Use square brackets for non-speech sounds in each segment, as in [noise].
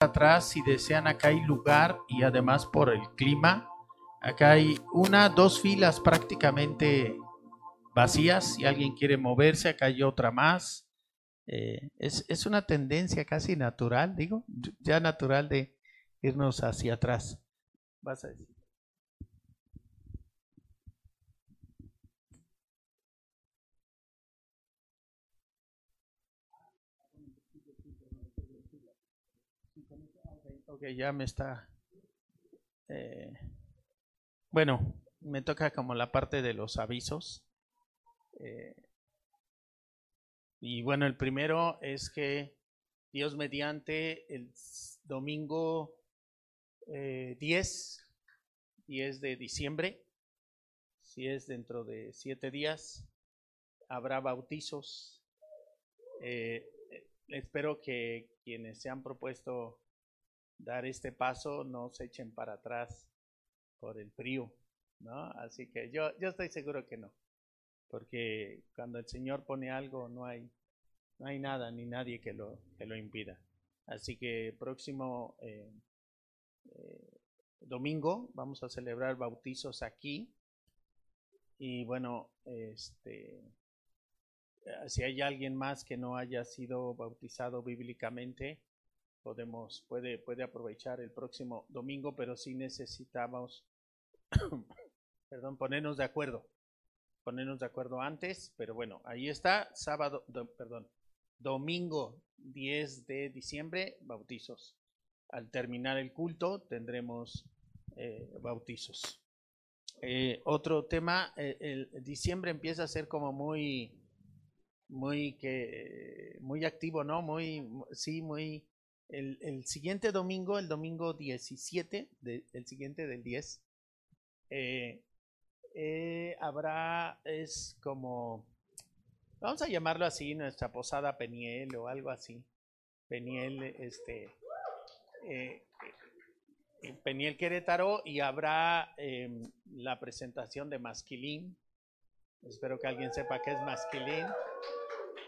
atrás, si desean, acá hay lugar y además por el clima, acá hay una, dos filas prácticamente vacías. Si alguien quiere moverse, acá hay otra más. Eh, es, es, una tendencia casi natural, digo, ya natural de irnos hacia atrás. Vas a decir. Ya me está. Eh, bueno, me toca como la parte de los avisos. Eh, y bueno, el primero es que Dios mediante el domingo 10, eh, 10 de diciembre, si es dentro de siete días, habrá bautizos. espero que quienes se han propuesto dar este paso, no se echen para atrás por el frío, ¿no? Así que yo, yo estoy seguro que no, porque cuando el Señor pone algo no hay, no hay nada ni nadie que lo, que lo impida. Así que próximo eh, eh, domingo vamos a celebrar bautizos aquí y bueno, este, si hay alguien más que no haya sido bautizado bíblicamente, podemos, puede, puede aprovechar el próximo domingo, pero sí necesitamos, [coughs] perdón, ponernos de acuerdo, ponernos de acuerdo antes, pero bueno, ahí está, sábado, perdón, domingo 10 de diciembre, bautizos. Al terminar el culto tendremos eh, bautizos. Eh, otro tema, eh, el diciembre empieza a ser como muy, muy que, muy activo, ¿no? Muy, sí, muy el, siguiente domingo, el domingo 17, el siguiente del 10, eh, eh, habrá, es como, vamos a llamarlo así, nuestra posada Peniel o algo así. Peniel, este, eh, Peniel Querétaro y habrá em, la presentación de Masquilín. Espero que alguien sepa qué es Masquilín.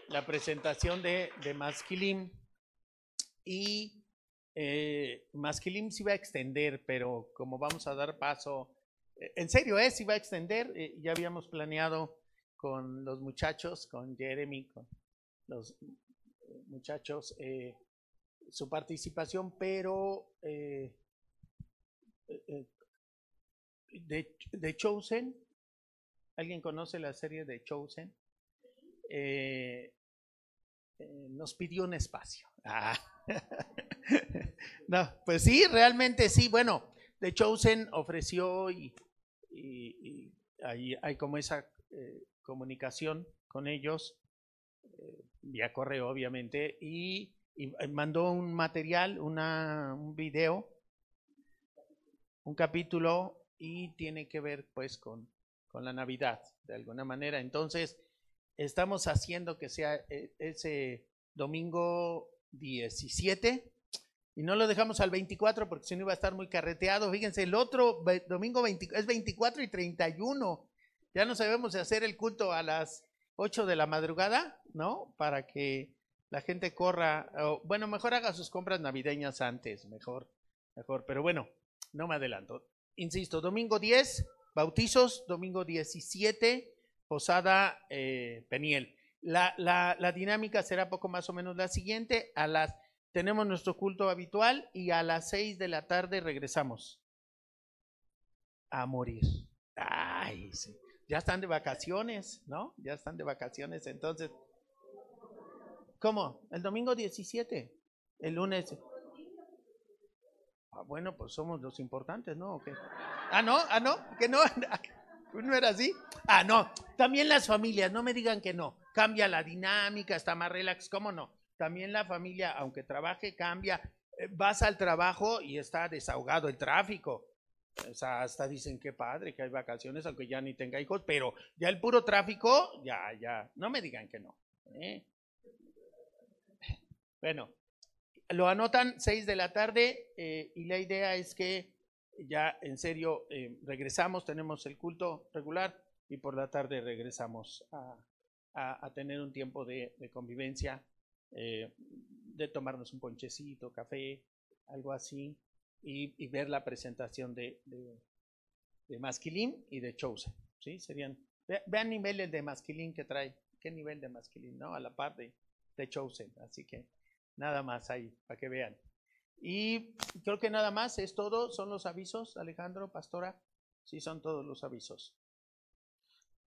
La presentación de, de Masquilín y eh, Masquilim se iba a extender, pero como vamos a dar paso, eh, en serio, ¿eh? se iba a extender, eh, ya habíamos planeado con los muchachos, con Jeremy, con los muchachos, su participación, pero de, de, Chosen, ¿alguien conoce la serie de Chosen? nos pidió un espacio. Ah. [laughs] no, pues sí, realmente sí. Bueno, The Chosen ofreció y, ahí hay como esa eh, comunicación con ellos, eh, vía correo obviamente, y, mandó un material, una, un video, un capítulo y tiene que ver pues con, con la Navidad de alguna manera. Entonces, estamos haciendo que sea eh, ese domingo 17 y no lo dejamos al 24 porque si no iba a estar muy carreteado. Fíjense, el otro domingo es 24 y 31. Ya no sabemos hacer el culto a las 8 de la madrugada, ¿no? Para que la gente corra. bueno, mejor haga sus compras navideñas antes, mejor, mejor. Pero bueno, no me adelanto. Insisto, domingo 10, bautizos, domingo 17, posada eh, Peniel. La, la, dinámica será poco más o menos la siguiente. A las, tenemos nuestro culto habitual y a las seis de la tarde regresamos a morir. Ay, ya están de vacaciones, ¿no? Ya están de vacaciones, entonces. ¿Cómo? El domingo 17, el lunes. Ah, bueno, pues somos los importantes, ¿no? Ah, no, ah, no, que no, [laughs] no era así. Ah, no, también las familias, no me digan que no cambia la dinámica, está más relax, ¿cómo no? También la familia, aunque trabaje, cambia. Eh, vas al trabajo y está desahogado el tráfico. O sea, hasta dicen qué padre que hay vacaciones, aunque ya ni tenga hijos, pero ya el puro tráfico, ya, ya, no me digan que no. ¿eh? Bueno, lo anotan 6 de la tarde eh, y la idea es que ya en serio regresamos, tenemos el culto regular y por la tarde regresamos a, a, tener un tiempo de, convivencia, eh, de tomarnos un ponchecito, café, algo así, y, ver la presentación de, de, de y de Chosen, ¿sí? Serían, vean niveles de Masquilín que trae, qué nivel de Masquilín, ¿no? A la par de, de Chosen, así que nada más ahí, para que vean. Y creo que nada más es todo, son los avisos, Alejandro, pastora, sí son todos los avisos.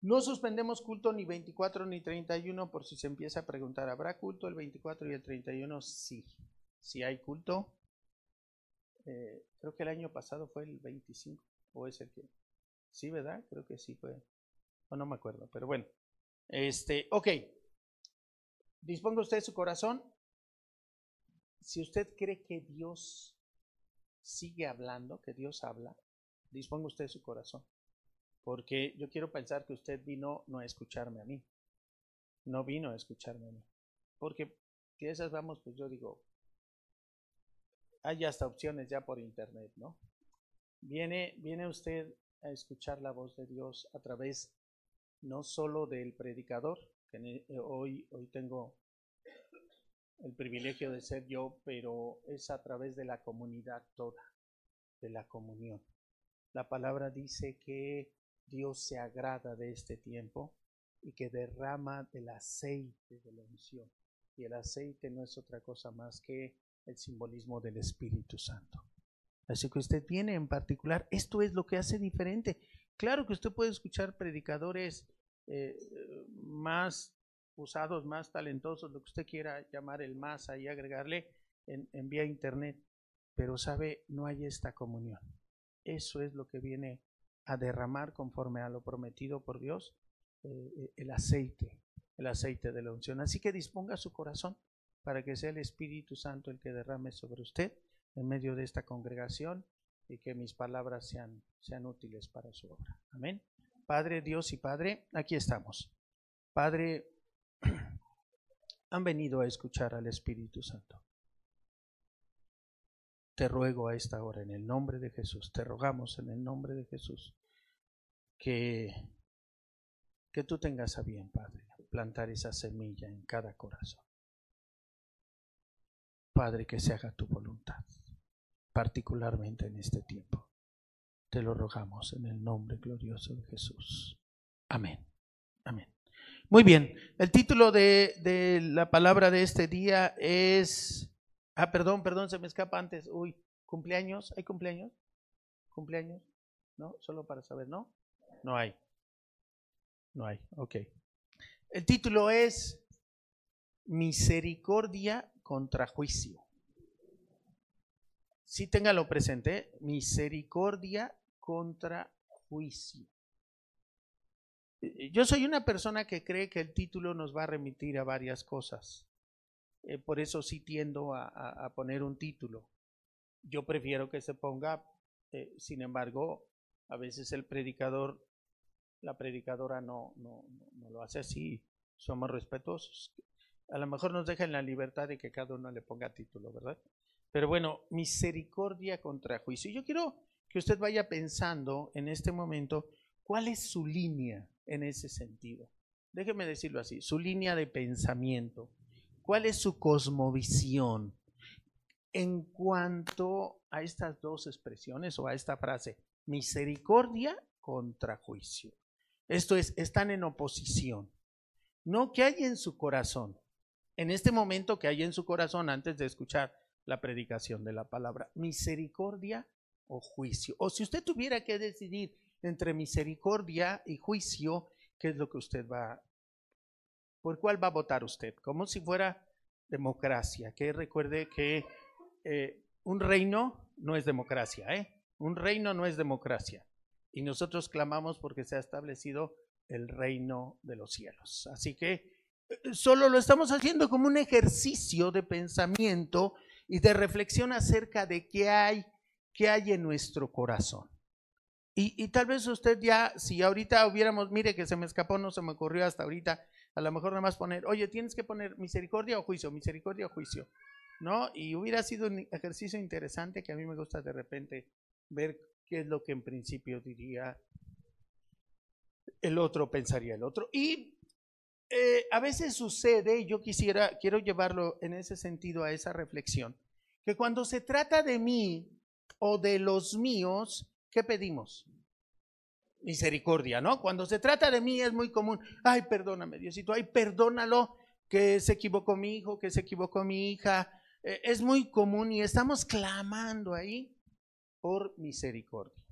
No suspendemos culto ni 24 ni 31 por si se empieza a preguntar, ¿habrá culto el 24 y el 31? Sí, sí hay culto. Eh, creo que el año pasado fue el 25, o es el que... Sí, ¿verdad? Creo que sí fue. O no me acuerdo, pero bueno. Este, ok. Disponga usted su corazón. Si usted cree que Dios sigue hablando, que Dios habla, disponga usted su corazón. Porque yo quiero pensar que usted vino no a escucharme a mí. No vino a escucharme a mí. Porque si esas vamos, pues yo digo, hay hasta opciones ya por internet, ¿no? Viene, viene usted a escuchar la voz de Dios a través no solo del predicador, que eh, hoy, hoy tengo el privilegio de ser yo, pero es a través de la comunidad toda, de la comunión. La palabra dice que Dios se agrada de este tiempo y que derrama el aceite de la unción. Y el aceite no es otra cosa más que el simbolismo del Espíritu Santo. Así que usted viene en particular, esto es lo que hace diferente. Claro que usted puede escuchar predicadores eh, más usados, más talentosos, lo que usted quiera llamar el más ahí, agregarle en, en vía internet, pero sabe, no hay esta comunión. Eso es lo que viene a derramar conforme a lo prometido por Dios, eh, eh, el aceite, el aceite de la unción. Así que disponga su corazón para que sea el Espíritu Santo el que derrame sobre usted en medio de esta congregación y que mis palabras sean, sean útiles para su obra. Amén. Padre Dios y Padre, aquí estamos. Padre, [clears throat] han venido a escuchar al Espíritu Santo. Te ruego a esta hora en el nombre de Jesús, te rogamos en el nombre de Jesús que, que tú tengas a bien, Padre, plantar esa semilla en cada corazón. Padre, que se haga tu voluntad, particularmente en este tiempo. Te lo rogamos en el nombre glorioso de Jesús. Amén. Amén. Muy bien, el título de, de la palabra de este día es Ah, perdón, perdón, se me escapa antes. Uy, cumpleaños, ¿hay cumpleaños? ¿Cumpleaños? ¿No? Solo para saber, ¿no? No hay. No hay, ok. El título es Misericordia contra juicio. Sí, téngalo presente, misericordia contra juicio. Yo soy una persona que cree que el título nos va a remitir a varias cosas. Eh, por eso sí tiendo a, poner un título. Yo prefiero que se ponga, eh, sin embargo, a veces el predicador, la predicadora no, lo hace así, somos respetuosos. A lo mejor nos dejan la libertad de que cada uno le ponga título, ¿verdad? Pero bueno, misericordia contra juicio. Yo quiero que usted vaya pensando en este momento cuál es su línea en ese sentido. Déjeme decirlo así, su línea de pensamiento. ¿Cuál es su cosmovisión en cuanto a estas dos expresiones o a esta frase? Misericordia contra juicio. Esto es, están en oposición. No, ¿qué hay en su corazón? En este momento, ¿qué hay en su corazón antes de escuchar la predicación de la palabra? Misericordia o juicio. O si usted tuviera que decidir entre misericordia y juicio, ¿qué es lo que usted va ¿Por cuál va a votar usted? Como si fuera democracia. Que recuerde que eh, un reino no es democracia, ¿eh? Un reino no es democracia. Y nosotros clamamos porque se ha establecido el reino de los cielos. Así que eh, solo lo estamos haciendo como un ejercicio de pensamiento y de reflexión acerca de qué hay, qué hay en nuestro corazón. Y, tal vez usted ya, si ahorita hubiéramos, mire que se me escapó, no se me ocurrió hasta ahorita, a lo mejor nada más poner, oye, tienes que poner misericordia o juicio, misericordia o juicio, ¿no? Y hubiera sido un ejercicio interesante que a mí me gusta de repente ver qué es lo que en principio diría el otro, pensaría el otro. Y eh, a veces sucede, yo quisiera, quiero llevarlo en ese sentido a esa reflexión, que cuando se trata de mí o de los míos, ¿qué pedimos? Misericordia, ¿no? Cuando se trata de mí es muy común, ay, perdóname, Diosito, ay, perdónalo, que se equivocó mi hijo, que se equivocó mi hija. Eh, es muy común y estamos clamando ahí por misericordia.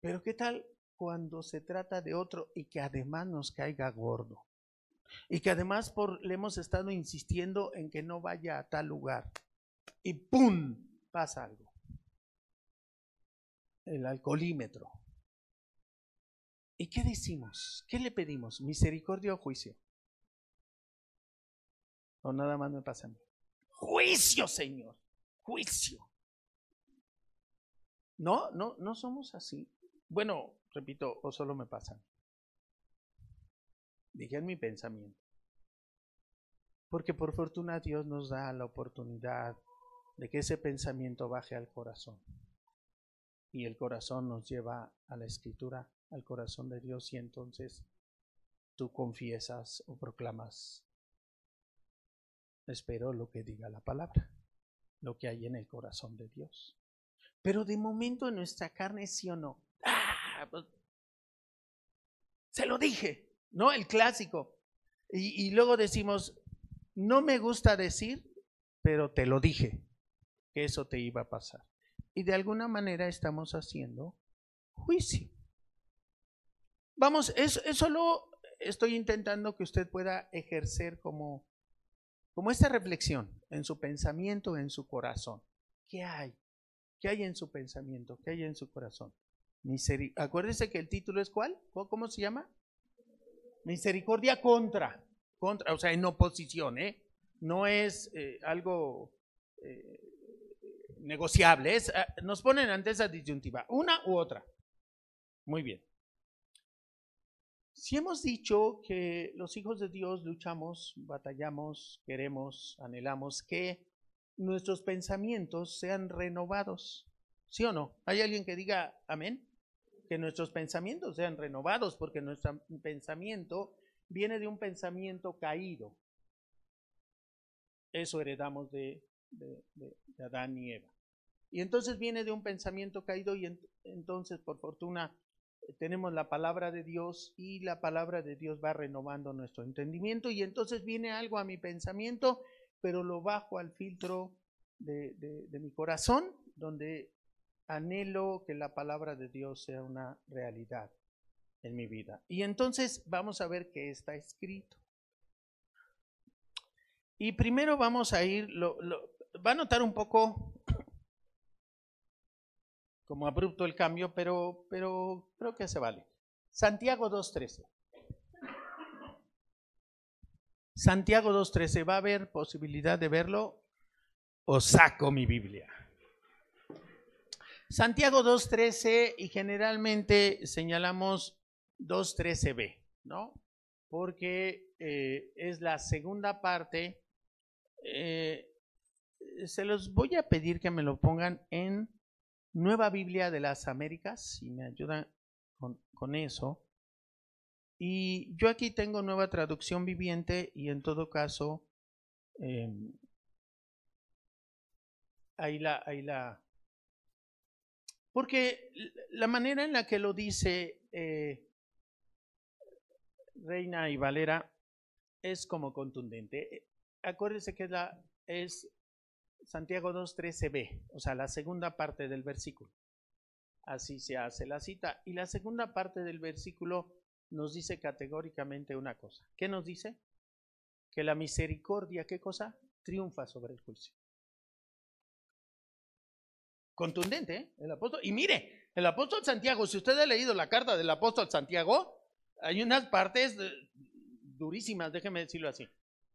Pero ¿qué tal cuando se trata de otro y que además nos caiga gordo? Y que además le hemos estado insistiendo en que no vaya a tal lugar. Y ¡pum! pasa algo. El alcoholímetro. ¿Y qué decimos? ¿Qué le pedimos? ¿Misericordia o juicio? O nada más me pasa a mí. Juicio, Señor. Juicio. No, no, no somos así. Bueno, repito, o solo me pasan. Dije en mi pensamiento. Porque por fortuna Dios nos da la oportunidad de que ese pensamiento baje al corazón. Y el corazón nos lleva a la escritura, al corazón de Dios, y entonces tú confiesas o proclamas. Espero lo que diga la palabra, lo que hay en el corazón de Dios. Pero de momento en nuestra carne, sí o no. ¡Ah! Pues, se lo dije, ¿no? El clásico. Y, luego decimos, no me gusta decir, pero te lo dije, que eso te iba a pasar. Y de alguna manera estamos haciendo juicio. Vamos, eso, eso lo estoy intentando que usted pueda ejercer como, como esta reflexión en su pensamiento, en su corazón. ¿Qué hay? ¿Qué hay en su pensamiento? ¿Qué hay en su corazón? Acuérdese que el título es ¿cuál? ¿Cómo se llama? Misericordia contra, contra, o sea, en oposición, ¿eh? No es eh, algo eh, negociable, ah, nos ponen ante esa disyuntiva, una u otra. Muy bien. Si hemos dicho que los hijos de Dios luchamos, batallamos, queremos, anhelamos que nuestros pensamientos sean renovados. ¿Sí o no? ¿Hay alguien que diga amén? Que nuestros pensamientos sean renovados, porque nuestro pensamiento viene de un pensamiento caído. Eso heredamos de, Adán y Eva. Y entonces viene de un pensamiento caído y entonces, por fortuna, tenemos la palabra de Dios y la palabra de Dios va renovando nuestro entendimiento y entonces viene algo a mi pensamiento pero lo bajo al filtro de, mi corazón, donde anhelo que la palabra de Dios sea una realidad en mi vida. Y entonces vamos a ver qué está escrito. Y primero vamos a ir, va a notar un poco como abrupto el cambio, pero, pero creo que se vale. Santiago 2.13. Santiago 2.13, ¿va a haber posibilidad de verlo? O saco mi Biblia. Santiago 2.13 y generalmente señalamos 2.13b, ¿no? Porque eh, es la segunda parte. Eh, se los voy a pedir que me lo pongan en Nueva Biblia de las Américas, si me ayudan con, con eso. Y yo aquí tengo nueva traducción viviente y en todo caso, eh, ahí la, ahí la... Porque la manera en la que lo dice eh, Reina y Valera es como contundente. Acuérdense que la, es Santiago 2.13b, o sea, la segunda parte del versículo. Así se hace la cita. Y la segunda parte del versículo nos dice categóricamente una cosa. ¿Qué nos dice? Que la misericordia, ¿qué cosa? Triunfa sobre el juicio. Contundente, ¿eh? El apóstol. Y mire, el apóstol Santiago, si usted ha leído la carta del apóstol Santiago, hay unas partes durísimas, déjeme decirlo así,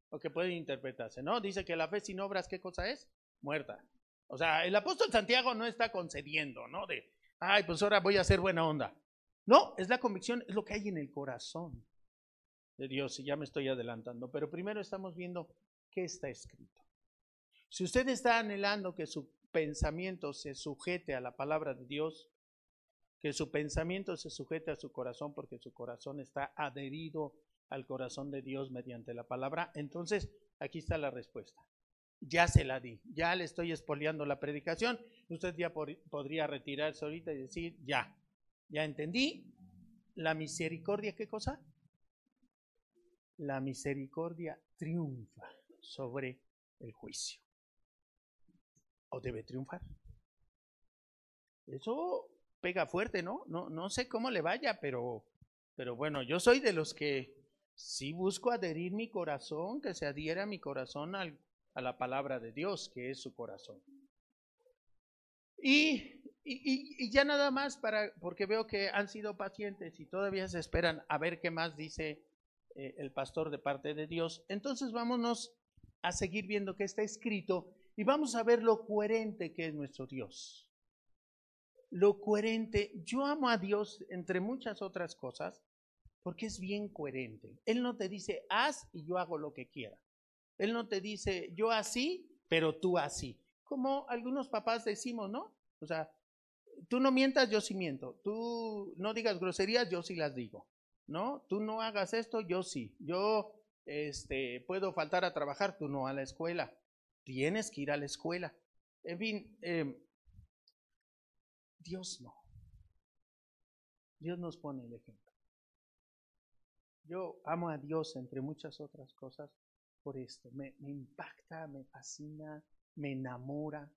o que pueden interpretarse, ¿no? Dice que la fe sin obras, ¿qué cosa es? Muerta. O sea, el apóstol Santiago no está concediendo, ¿no? De, ay, pues ahora voy a hacer buena onda. No, es la convicción, es lo que hay en el corazón de Dios, y ya me estoy adelantando, pero primero estamos viendo qué está escrito. Si usted está anhelando que su pensamiento se sujete a la palabra de Dios, que su pensamiento se sujete a su corazón porque su corazón está adherido al corazón de Dios mediante la palabra, entonces aquí está la respuesta. ya se la di, ya le estoy espoleando la predicación, usted ya podría retirarse ahorita y decir, ya, ya entendí, la misericordia, ¿qué cosa? La misericordia triunfa sobre el juicio. ¿O debe triunfar? Eso pega fuerte, ¿no? No, no sé cómo le vaya, pero, pero bueno, yo soy de los que sí busco adherir mi corazón, que se adhiera mi corazón a la palabra de Dios, que es su corazón. Y, y, ya nada más para, porque veo que han sido pacientes y todavía se esperan a ver qué más dice eh, el pastor de parte de Dios. Entonces vámonos a seguir viendo qué está escrito y vamos a ver lo coherente que es nuestro Dios. Lo coherente, yo amo a Dios entre muchas otras cosas porque es bien coherente. Él no te dice haz y yo hago lo que quiera. Él no te dice yo así, pero tú así. Como algunos papás decimos, ¿no? O sea, tú no mientas, yo sí miento. Tú no digas groserías, yo sí las digo. ¿No? Tú no hagas esto, yo sí. Yo este, puedo faltar a trabajar, tú no a la escuela. Tienes que ir a la escuela. En fin, em, Dios no. Dios nos pone el ejemplo. Yo amo a Dios entre muchas otras cosas por esto. Me, impacta, me fascina, me enamora.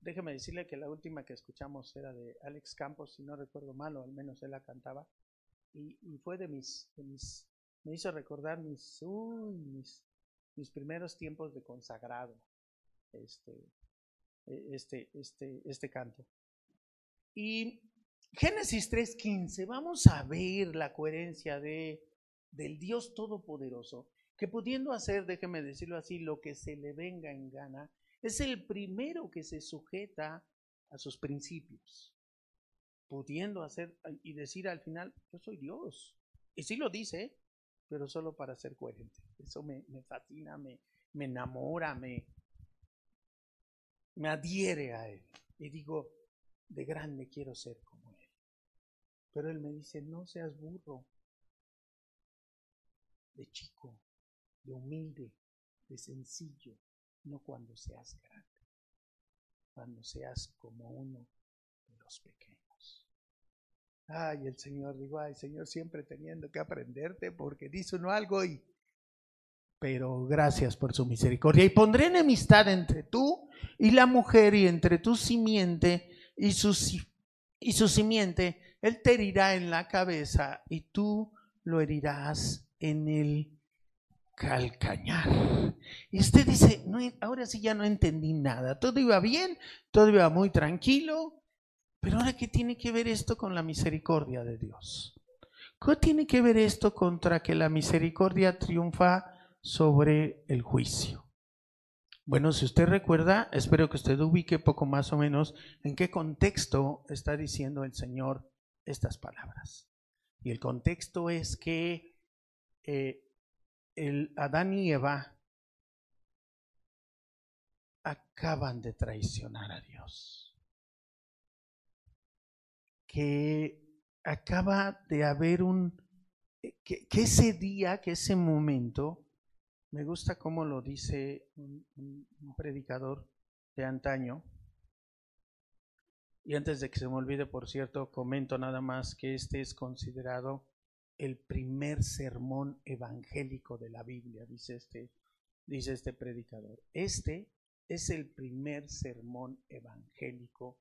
Déjeme decirle que la última que escuchamos era de Alex Campos, si no recuerdo mal, o al menos él la cantaba. Y, fue de mis, me hizo recordar mis, mis, mis primeros tiempos de consagrado, este, e, este, este, este canto. Y Génesis 3.15, vamos a ver la coherencia de, del Dios Todopoderoso que pudiendo hacer, déjeme decirlo así, lo que se le venga en gana, es el primero que se sujeta a sus principios, pudiendo hacer y decir al final, yo soy Dios. Y sí lo dice, pero solo para ser coherente. Eso me, fascina, me, me enamora, me, me adhiere a Él. Y digo, de grande quiero ser como Él. Pero Él me dice, no seas burro, de chico, de humilde, de sencillo, no cuando seas grande, cuando seas como uno de los pequeños. Ay, el Señor, digo, ay, Señor, siempre teniendo que aprenderte porque dice uno algo y... Pero gracias por su misericordia. Y pondré enemistad entre tú y la mujer y entre tu simiente y su, y su simiente. Él te herirá en la cabeza y tú lo herirás en el calcañar. Y usted dice, no, ahora sí ya no entendí nada. Todo iba bien, todo iba muy tranquilo, pero ahora ¿qué tiene que ver esto con la misericordia de Dios? ¿Qué tiene que ver esto contra que la misericordia triunfa sobre el juicio? Bueno, si usted recuerda, espero que usted ubique poco más o menos en qué contexto está diciendo el Señor estas palabras. Y el contexto es que eh, el Adán y Eva acaban de traicionar a Dios. Que acaba de haber un, que, ese día, que ese momento, me gusta cómo lo dice un, un predicador de antaño, y antes de que se me olvide, por cierto, comento nada más que este es considerado el primer sermón evangélico de la Biblia, dice este, dice este predicador. Este es el primer sermón evangélico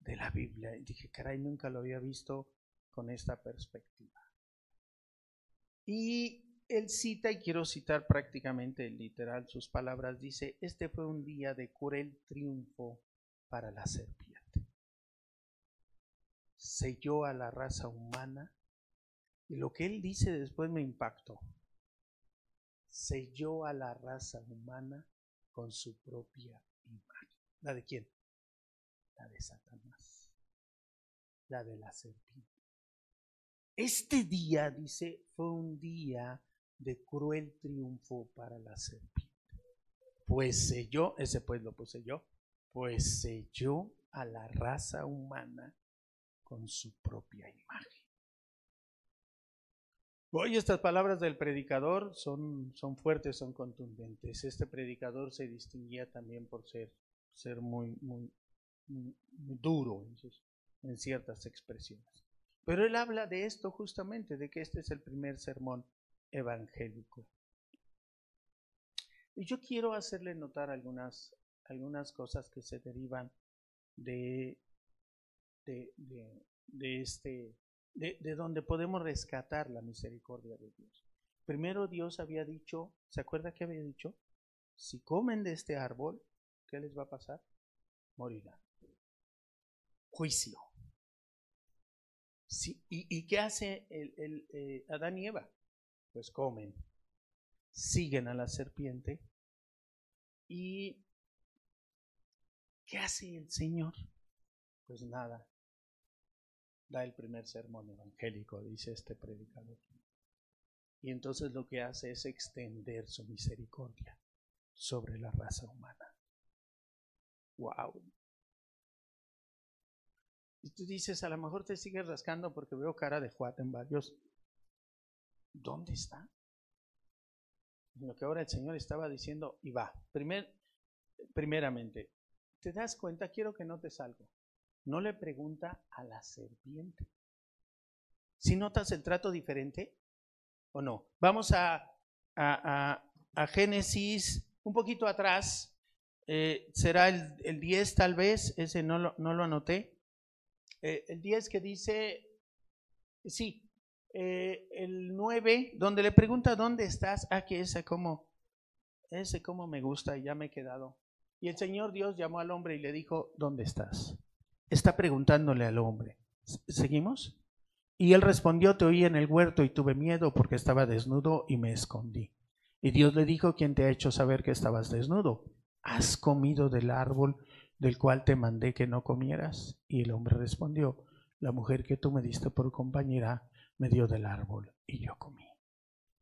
de la Biblia. Y dije, caray, nunca lo había visto con esta perspectiva. Y él cita, y quiero citar prácticamente literal sus palabras, dice, este fue un día de cruel triunfo para la serpiente. Selló a la raza humana y lo que él dice después me impactó. Selló a la raza humana con su propia imagen. ¿La de quién? La de Satanás. La de la serpiente. Este día, dice, fue un día de cruel triunfo para la serpiente. Pues selló, ese pues lo puse yo, pues selló a la raza humana con su propia imagen. Hoy estas palabras del predicador son, son fuertes, son contundentes. Este predicador se distinguía también por ser, ser muy, muy, duro en, ciertas expresiones. Pero él habla de esto justamente, de que este es el primer sermón evangélico. Y yo quiero hacerle notar algunas, algunas cosas que se derivan de, de, de, de este de, de donde podemos rescatar la misericordia de Dios. Primero Dios había dicho, ¿se acuerda que había dicho? Si comen de este árbol, ¿qué les va a pasar? Morirán. Juicio. Sí, ¿y, ¿y, qué hace el, el eh, Adán y Eva? Pues comen, siguen a la serpiente. ¿Y qué hace el Señor? Pues nada, da el primer sermón evangélico, dice este predicador. Y entonces lo que hace es extender su misericordia sobre la raza humana. ¡Wow! Y tú dices, a lo mejor te sigues rascando porque veo cara de Juat en varios. ¿Dónde está? Lo que ahora el Señor estaba diciendo, y va. Primer, primeramente, ¿te das cuenta? Quiero que notes algo no le pregunta a la serpiente. ¿Si notas el trato diferente o no? Vamos a, a, a, Génesis un poquito atrás. Eh, será el, el, 10 tal vez, ese no lo, no lo anoté. Eh, el 10 que dice, sí, eh, el 9, donde le pregunta dónde estás, ah, que ese como, ese como me gusta y ya me he quedado. Y el Señor Dios llamó al hombre y le dijo, ¿dónde estás? Está preguntándole al hombre. ¿Seguimos? Y él respondió, te oí en el huerto y tuve miedo porque estaba desnudo y me escondí. Y Dios le dijo, ¿quién te ha hecho saber que estabas desnudo? ¿Has comido del árbol del cual te mandé que no comieras? Y el hombre respondió, la mujer que tú me diste por compañera me dio del árbol y yo comí.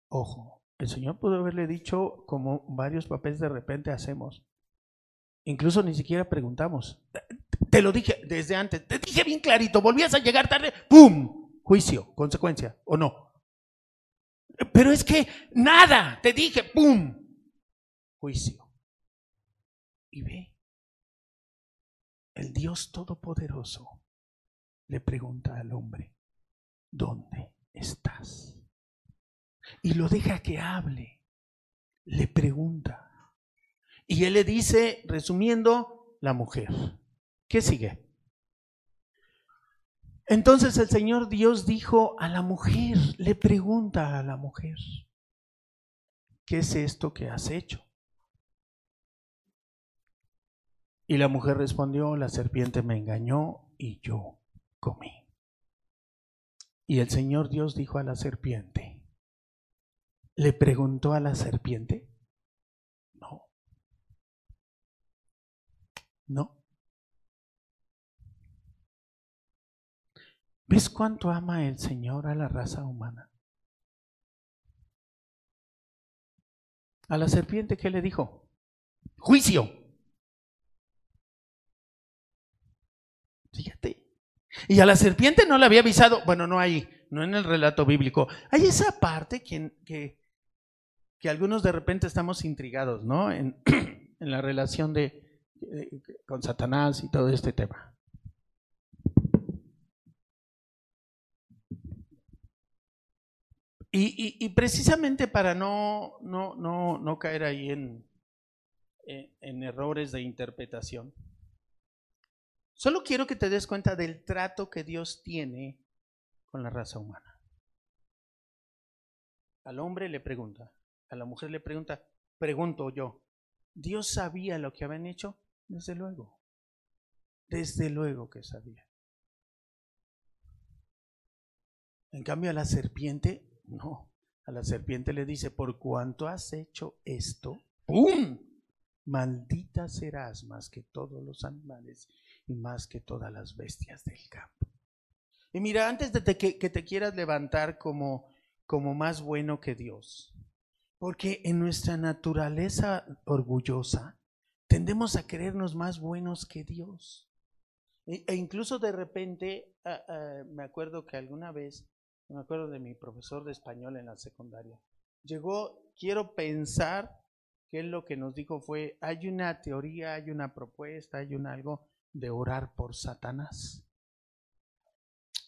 Ojo, el Señor pudo haberle dicho como varios papeles de repente hacemos. Incluso ni siquiera preguntamos. Te lo dije desde antes, te dije bien clarito, volvías a llegar tarde, ¡pum! Juicio, consecuencia, ¿o no? Pero es que nada, te dije, ¡pum! Juicio. Y ve, el Dios Todopoderoso le pregunta al hombre, ¿dónde estás? Y lo deja que hable, le pregunta. Y él le dice, resumiendo, la mujer. ¿Qué sigue? Entonces el Señor Dios dijo a la mujer, le pregunta a la mujer, ¿qué es esto que has hecho? Y la mujer respondió, la serpiente me engañó y yo comí. Y el Señor Dios dijo a la serpiente, ¿le preguntó a la serpiente? No. No. ¿Ves cuánto ama el Señor a la raza humana? A la serpiente, ¿qué le dijo? Juicio. Fíjate. Y a la serpiente no le había avisado, bueno, no hay, no en el relato bíblico. Hay esa parte que, que, algunos de repente estamos intrigados, ¿no? En, [clears throat] en la relación de, con Satanás y todo este tema. Y, precisamente para no, no, no, no caer ahí en, en, en errores de interpretación, solo quiero que te des cuenta del trato que Dios tiene con la raza humana. Al hombre le pregunta, a la mujer le pregunta, pregunto yo, ¿Dios sabía lo que habían hecho? Desde luego, desde luego que sabía. En cambio a la serpiente no, a la serpiente le dice, por cuanto has hecho esto, ¡pum! Maldita serás más que todos los animales y más que todas las bestias del campo. Y mira, antes de que, que te quieras levantar como, como más bueno que Dios, porque en nuestra naturaleza orgullosa tendemos a creernos más buenos que Dios. E, e incluso de repente, uh, uh, me acuerdo que alguna vez Me acuerdo de mi profesor de español en la secundaria. Llegó, quiero pensar que él lo que nos dijo fue, hay una teoría, hay una propuesta, hay un algo de orar por Satanás.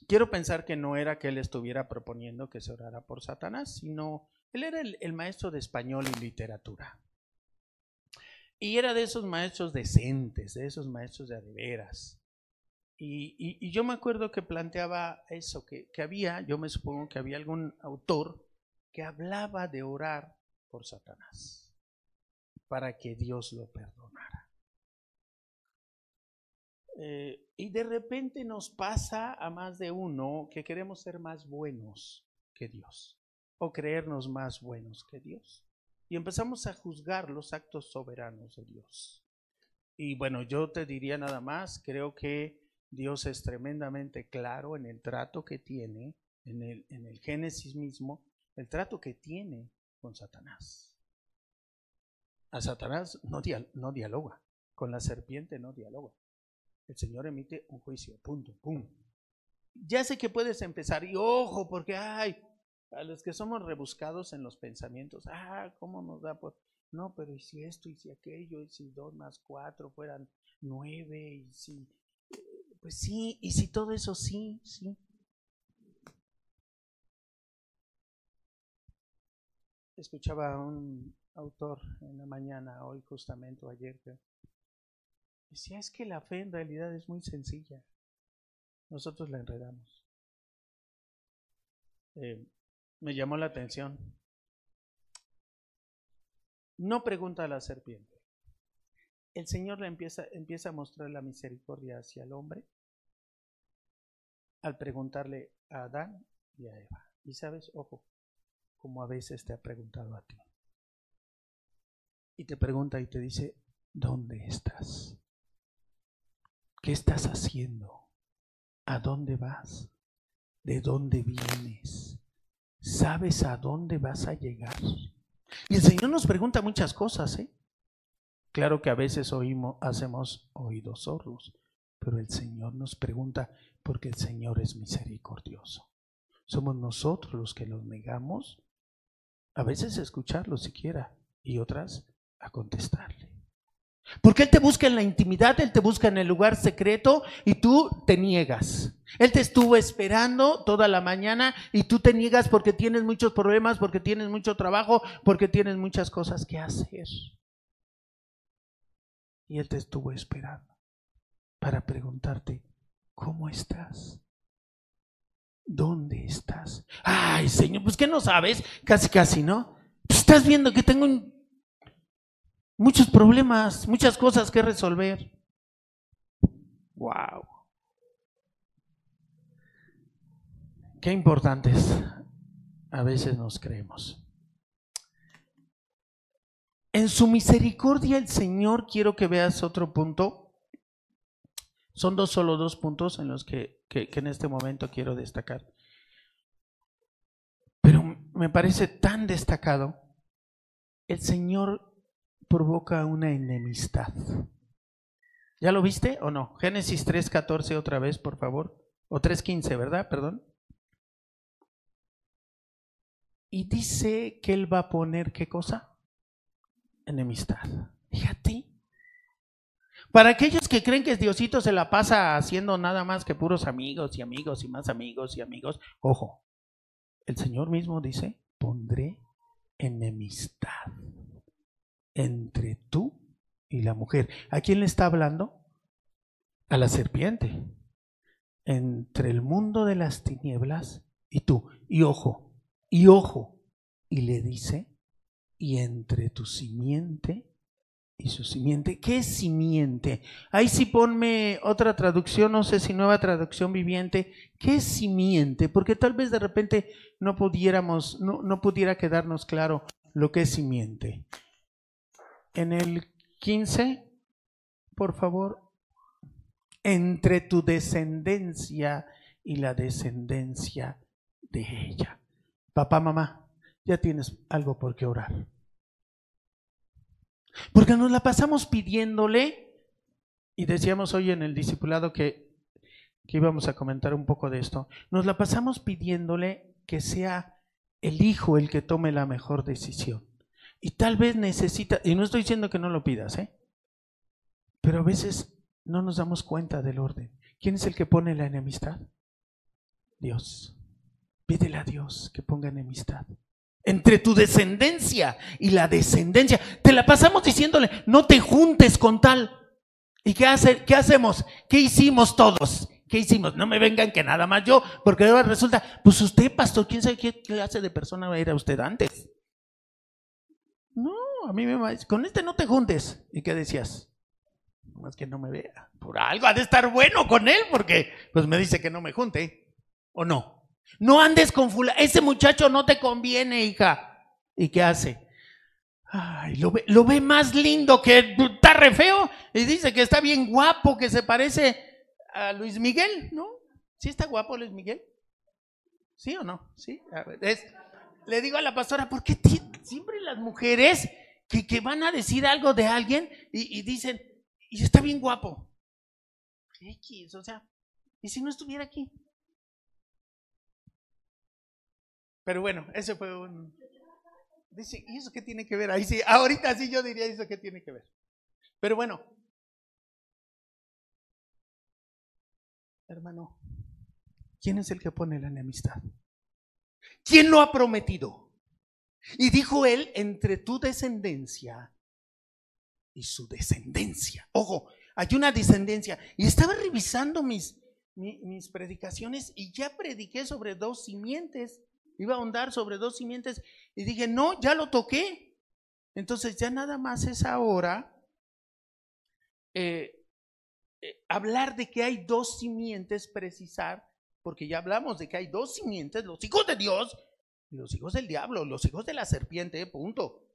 Quiero pensar que no era que él estuviera proponiendo que se orara por Satanás, sino él era el, maestro de español y literatura. Y era de esos maestros decentes, de esos maestros de veras. Y, yo me acuerdo que planteaba eso, que, que había, yo me supongo que había algún autor que hablaba de orar por Satanás, para que Dios lo perdonara. Eh, y de repente nos pasa a más de uno que queremos ser más buenos que Dios o creernos más buenos que Dios. Y empezamos a juzgar los actos soberanos de Dios. Y bueno, yo te diría nada más, creo que Dios es tremendamente claro en el trato que tiene, en el, en el Génesis mismo, el trato que tiene con Satanás. A Satanás no, no dialoga, con la serpiente no dialoga. El Señor emite un juicio, punto, pum. Ya sé que puedes empezar, y ojo, porque ay, a los que somos rebuscados en los pensamientos, ah, ¿cómo nos da por.? No, pero y si esto, y si aquello, y si dos más cuatro fueran nueve, y si. Pues sí, y si todo eso sí, sí. Escuchaba a un autor en la mañana, hoy justamente, o ayer, decía, es que la fe en realidad es muy sencilla. Nosotros la enredamos. Eh, me llamó la atención. No pregunta a la serpiente. El Señor le empieza, empieza a mostrar la misericordia hacia el hombre al preguntarle a Adán y a Eva. Y sabes, ojo, como a veces te ha preguntado a ti. Y te pregunta y te dice, ¿dónde estás? ¿Qué estás haciendo? ¿A dónde vas? ¿De dónde vienes? sabes a dónde vas a llegar. Y el Señor nos pregunta muchas cosas, ¿eh? Claro que a veces oímos, hacemos oídos sordos, pero el Señor nos pregunta porque el Señor es misericordioso. Somos nosotros los que los negamos, a veces escucharlo siquiera y otras a contestarle. Porque Él te busca en la intimidad, Él te busca en el lugar secreto y tú te niegas. Él te estuvo esperando toda la mañana y tú te niegas porque tienes muchos problemas, porque tienes mucho trabajo, porque tienes muchas cosas que hacer. Y Él te estuvo esperando para preguntarte, ¿cómo estás? ¿Dónde estás? Ay, Señor, pues que no sabes, casi, casi, ¿no? Pues estás viendo que tengo muchos problemas, muchas cosas que resolver. Wow. Qué importantes a veces nos creemos. En su misericordia el Señor, quiero que veas otro punto. Son dos, solo dos puntos en los que, que en este momento quiero destacar. Pero me parece tan destacado. El Señor provoca una enemistad. ¿Ya lo viste o no? Génesis 3.14 otra vez, por favor. O 3.15, ¿verdad? Perdón. Y dice que él va a poner qué cosa? Enemistad. Fíjate. Para aquellos que creen que Diosito se la pasa haciendo nada más que puros amigos y amigos y más amigos y amigos, ojo, el Señor mismo dice, pondré enemistad entre tú y la mujer. ¿A quién le está hablando? A la serpiente. Entre el mundo de las tinieblas y tú. Y ojo, y ojo. Y le dice, y entre tu simiente y su simiente. ¿Qué es simiente? Ahí sí ponme otra traducción, no sé si nueva traducción viviente. ¿Qué es simiente? Porque tal vez de repente no pudiéramos, no, no pudiera quedarnos claro lo que es simiente. En el 15, por favor, entre tu descendencia y la descendencia de ella. Papá, mamá, ya tienes algo por qué orar. Porque nos la pasamos pidiéndole, y decíamos hoy en el discipulado que, que íbamos a comentar un poco de esto, nos la pasamos pidiéndole que sea el hijo el que tome la mejor decisión. Y tal vez necesita, y no estoy diciendo que no lo pidas, ¿eh? pero a veces no nos damos cuenta del orden. ¿Quién es el que pone la enemistad? Dios. Pídele a Dios que ponga enemistad entre tu descendencia y la descendencia. Te la pasamos diciéndole, no te juntes con tal. ¿Y qué, hace, qué hacemos? ¿Qué hicimos todos? ¿Qué hicimos? No me vengan que nada más yo, porque ahora resulta, pues usted, pastor, ¿quién sabe qué clase de persona era usted antes? No, a mí me va con este no te juntes. ¿Y qué decías? Más que no me vea. Por algo ha de estar bueno con él, porque pues me dice que no me junte. ¿O no? No andes con fulano. Ese muchacho no te conviene, hija. ¿Y qué hace? Ay, lo ve, más lindo que está re feo. Y dice que está bien guapo, que se parece a Luis Miguel, ¿no? ¿Sí está guapo Luis Miguel? ¿Sí o no? Sí. le digo a la pastora, ¿por qué siempre las mujeres que, van a decir algo de alguien y, y dicen, y está bien guapo? X, o sea, ¿y si no estuviera aquí? Pero bueno, ese fue un... Dice, ¿y eso qué tiene que ver? Ahí sí, ahorita sí yo diría eso qué tiene que ver. Pero bueno, hermano, ¿quién es el que pone la enemistad? ¿Quién lo ha prometido? Y dijo él, entre tu descendencia y su descendencia. Ojo, hay una descendencia. Y estaba revisando mis, mis predicaciones y ya prediqué sobre dos simientes. Iba a ahondar sobre dos simientes y dije, no, ya lo toqué. Entonces ya nada más es ahora eh, eh, hablar de que hay dos simientes, precisar, porque ya hablamos de que hay dos simientes, los hijos de Dios y los hijos del diablo, los hijos de la serpiente, punto.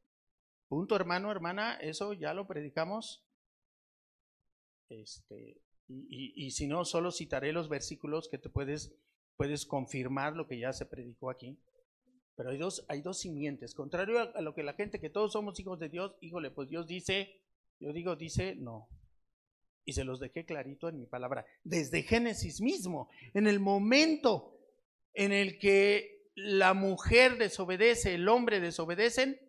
Punto, hermano, hermana, eso ya lo predicamos. Este, y, y si no, solo citaré los versículos que te puedes puedes confirmar lo que ya se predicó aquí. Pero hay dos, hay dos simientes. Contrario a, lo que la gente, que todos somos hijos de Dios, híjole, pues Dios dice, yo digo, dice, no. Y se los dejé clarito en mi palabra. Desde Génesis mismo, en el momento en el que la mujer desobedece, el hombre desobedecen,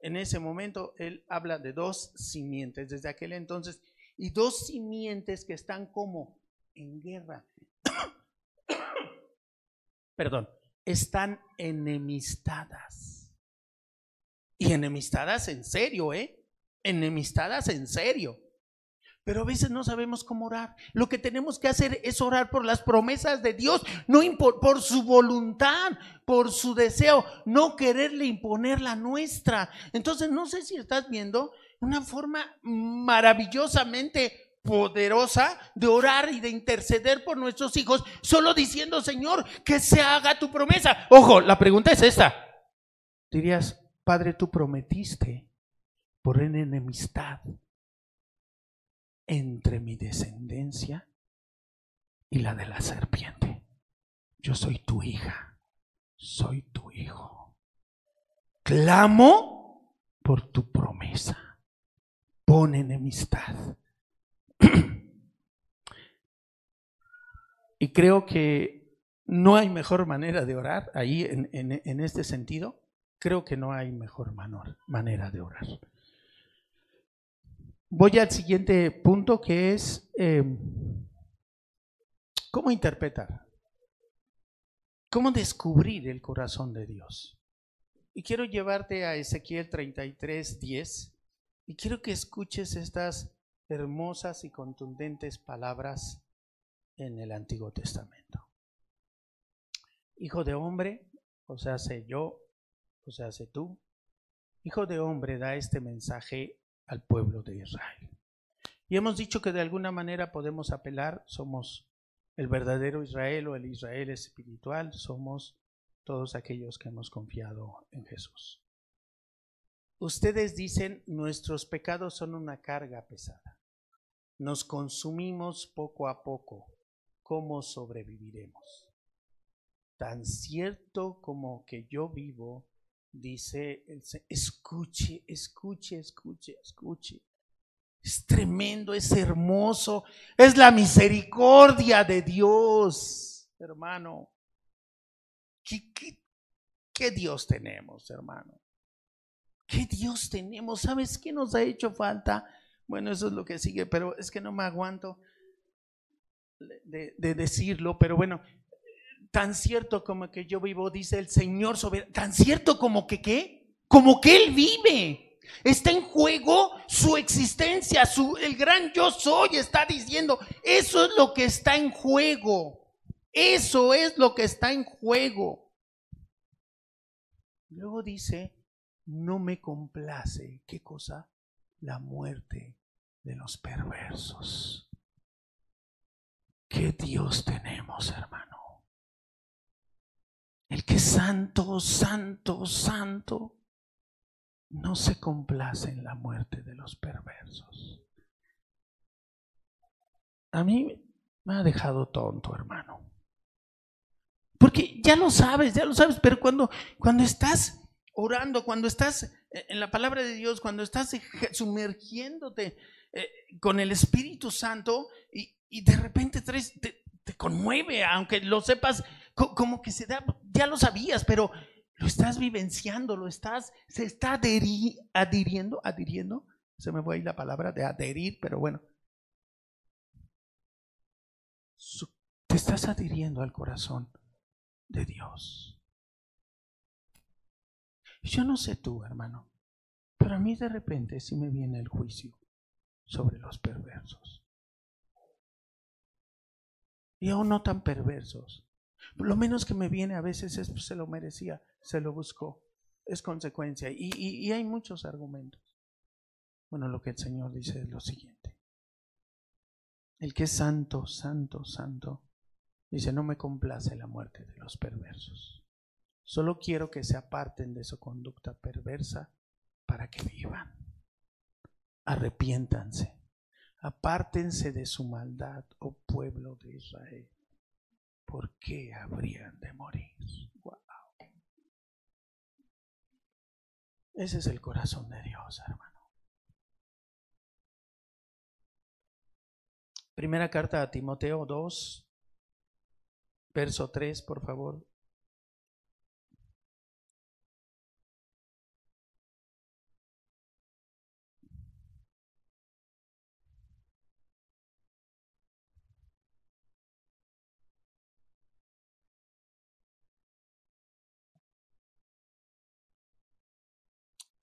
en ese momento él habla de dos simientes desde aquel entonces. Y dos simientes que están como en guerra perdón, están enemistadas. Y enemistadas en serio, ¿eh? Enemistadas en serio. Pero a veces no sabemos cómo orar. Lo que tenemos que hacer es orar por las promesas de Dios, no por su voluntad, por su deseo, no quererle imponer la nuestra. Entonces, no sé si estás viendo una forma maravillosamente poderosa de orar y de interceder por nuestros hijos, solo diciendo, Señor, que se haga tu promesa. Ojo, la pregunta es esta. Dirías, Padre, tú prometiste por enemistad entre mi descendencia y la de la serpiente. Yo soy tu hija, soy tu hijo. Clamo por tu promesa. Pon enemistad [clears throat] y creo que no hay mejor manera de orar ahí en, este sentido. Creo que no hay mejor manera de orar. Voy al siguiente punto que es em, cómo interpretar, cómo descubrir el corazón de Dios. Y quiero llevarte a Ezequiel 33, 10 y quiero que escuches estas hermosas y contundentes palabras en el Antiguo Testamento. Hijo de hombre, o sea, sé yo, o sea, sé tú, hijo de hombre, da este mensaje al pueblo de Israel. Y hemos dicho que de alguna manera podemos apelar, somos el verdadero Israel o el Israel espiritual, somos todos aquellos que hemos confiado en Jesús. Ustedes dicen, nuestros pecados son una carga pesada. Nos consumimos poco a poco. ¿Cómo sobreviviremos? Tan cierto como que yo vivo, dice, escuche, escuche, escuche, escuche. Es tremendo, es hermoso, es la misericordia de Dios, hermano. ¿Qué, qué Dios tenemos, hermano? ¿Qué Dios tenemos? ¿Sabes qué nos ha hecho falta? Bueno, eso es lo que sigue, pero es que no me aguanto de, decirlo, pero bueno, tan cierto como que yo vivo, dice el Señor soberano, tan cierto como que qué, como que Él vive. Está en juego su existencia, su, el gran yo soy está diciendo, eso es lo que está en juego. Eso es lo que está en juego. Luego dice, no me complace, ¿qué cosa? La muerte de los perversos. ¿Qué Dios tenemos, hermano? El que santo, santo, santo, no se complace en la muerte de los perversos. A mí me ha dejado tonto, hermano. Porque ya lo sabes, ya lo sabes, pero cuando, cuando estás orando, cuando estás en la palabra de Dios, cuando estás sumergiéndote eh, con el Espíritu Santo y, de repente te, te, conmueve, aunque lo sepas, como que se da, ya lo sabías, pero lo estás vivenciando, lo estás, se está adhiriendo, adhiriendo, se me fue ahí la palabra de adherir, pero bueno, te estás adhiriendo al corazón de Dios. Yo no sé tú, hermano, pero a mí de repente sí me viene el juicio sobre los perversos. Y aún no tan perversos. Lo menos que me viene a veces es, pues, se lo merecía, se lo buscó. Es consecuencia. Y, y hay muchos argumentos. Bueno, lo que el Señor dice es lo siguiente. El que es santo, santo, santo, dice, no me complace la muerte de los perversos. Solo quiero que se aparten de su conducta perversa para que vivan. Arrepiéntanse. Apártense de su maldad, oh pueblo de Israel. ¿Por qué habrían de morir? Ese es el corazón de Dios, hermano. Primera carta a Timoteo 2, verso 3, por favor.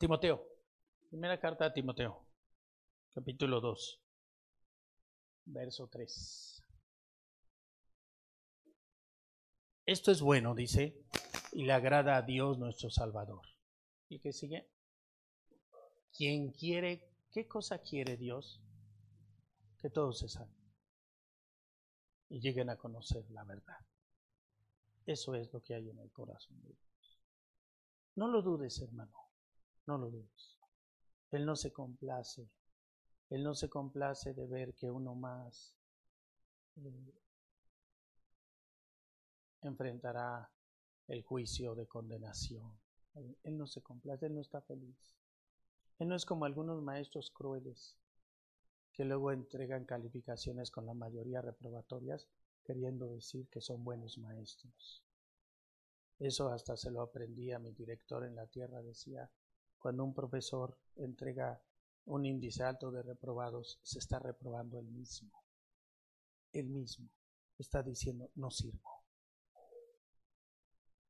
Timoteo, primera carta a Timoteo, capítulo 2, verso 3. Esto es bueno, dice, y le agrada a Dios nuestro Salvador. ¿Y qué sigue? Quien quiere, ¿qué cosa quiere Dios? Que todos se salven y lleguen a conocer la verdad. Eso es lo que hay en el corazón de Dios. No lo dudes, hermano. No lo dudes. Él no se complace. Él no se complace de ver que uno más eh, enfrentará el juicio de condenación. Él, no se complace, él no está feliz. Él no es como algunos maestros crueles que luego entregan calificaciones con la mayoría reprobatorias queriendo decir que son buenos maestros. Eso hasta se lo aprendí a mi director en la tierra, decía, cuando un profesor entrega un índice alto de reprobados, se está reprobando él mismo. Él mismo está diciendo, no sirvo.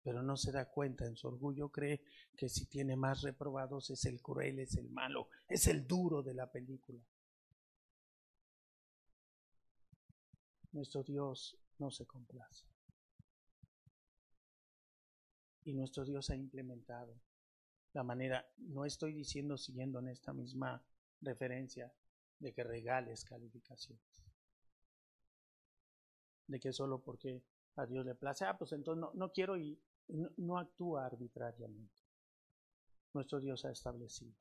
Pero no se da cuenta, en su orgullo cree que si tiene más reprobados es el cruel, es el malo, es el duro de la película. Nuestro Dios no se complace. Y nuestro Dios ha implementado la manera, no estoy diciendo siguiendo en esta misma referencia de que regales calificaciones. De que solo porque a Dios le place, ah, pues entonces no, quiero y no, actúa arbitrariamente. Nuestro Dios ha establecido.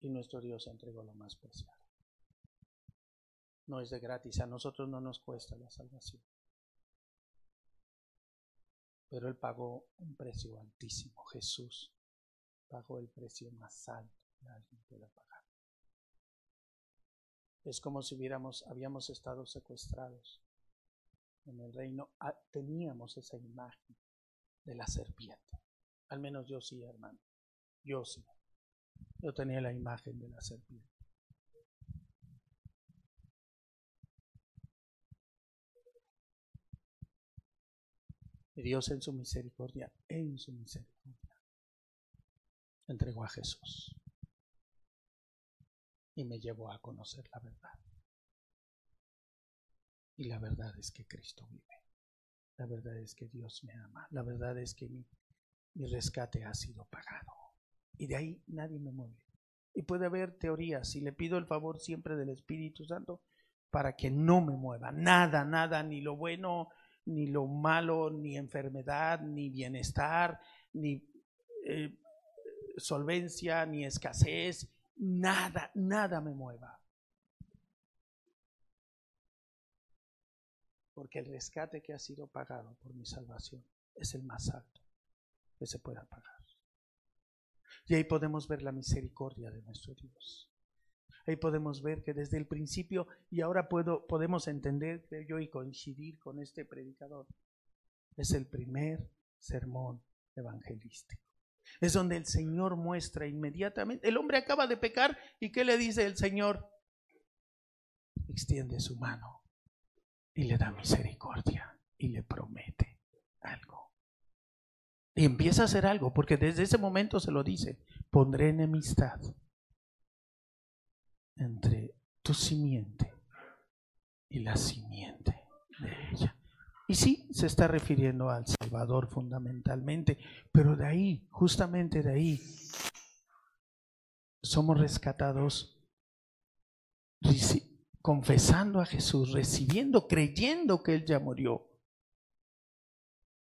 Y nuestro Dios entregó lo más preciado. No es de gratis, a nosotros no nos cuesta la salvación pero Él pagó un precio altísimo. Jesús pagó el precio más alto que alguien pueda pagar. Es como si hubiéramos, habíamos estado secuestrados en el reino ah, teníamos esa imagen de la serpiente. Al menos yo sí, hermano. Yo sí. Yo tenía la imagen de la serpiente. Dios en su misericordia, en su misericordia, entregó a Jesús y me llevó a conocer la verdad. Y la verdad es que Cristo vive. La verdad es que Dios me ama. La verdad es que mi, mi rescate ha sido pagado. Y de ahí nadie me mueve. Y puede haber teorías. Si le pido el favor siempre del Espíritu Santo para que no me mueva. Nada, nada, ni lo bueno, ni lo malo, ni enfermedad, ni bienestar, ni eh, solvencia, ni escasez. Nada, nada me mueva. porque el rescate que ha sido pagado por mi salvación es el más alto que se pueda pagar. Y ahí podemos ver la misericordia de nuestro Dios. Ahí podemos ver que desde el principio, y ahora puedo, podemos entender, creo yo, y coincidir con este predicador, es el primer sermón evangelístico. Es donde el Señor muestra inmediatamente, el hombre acaba de pecar y ¿qué le dice el Señor? Extiende su mano y le da misericordia y le promete algo. Y empieza a hacer algo, porque desde ese momento se lo dice, pondré enemistad entre tu simiente y la simiente de ella. Y sí, se está refiriendo al Salvador fundamentalmente, pero de ahí, justamente de ahí, somos rescatados confesando a Jesús, recibiendo, creyendo que Él ya murió.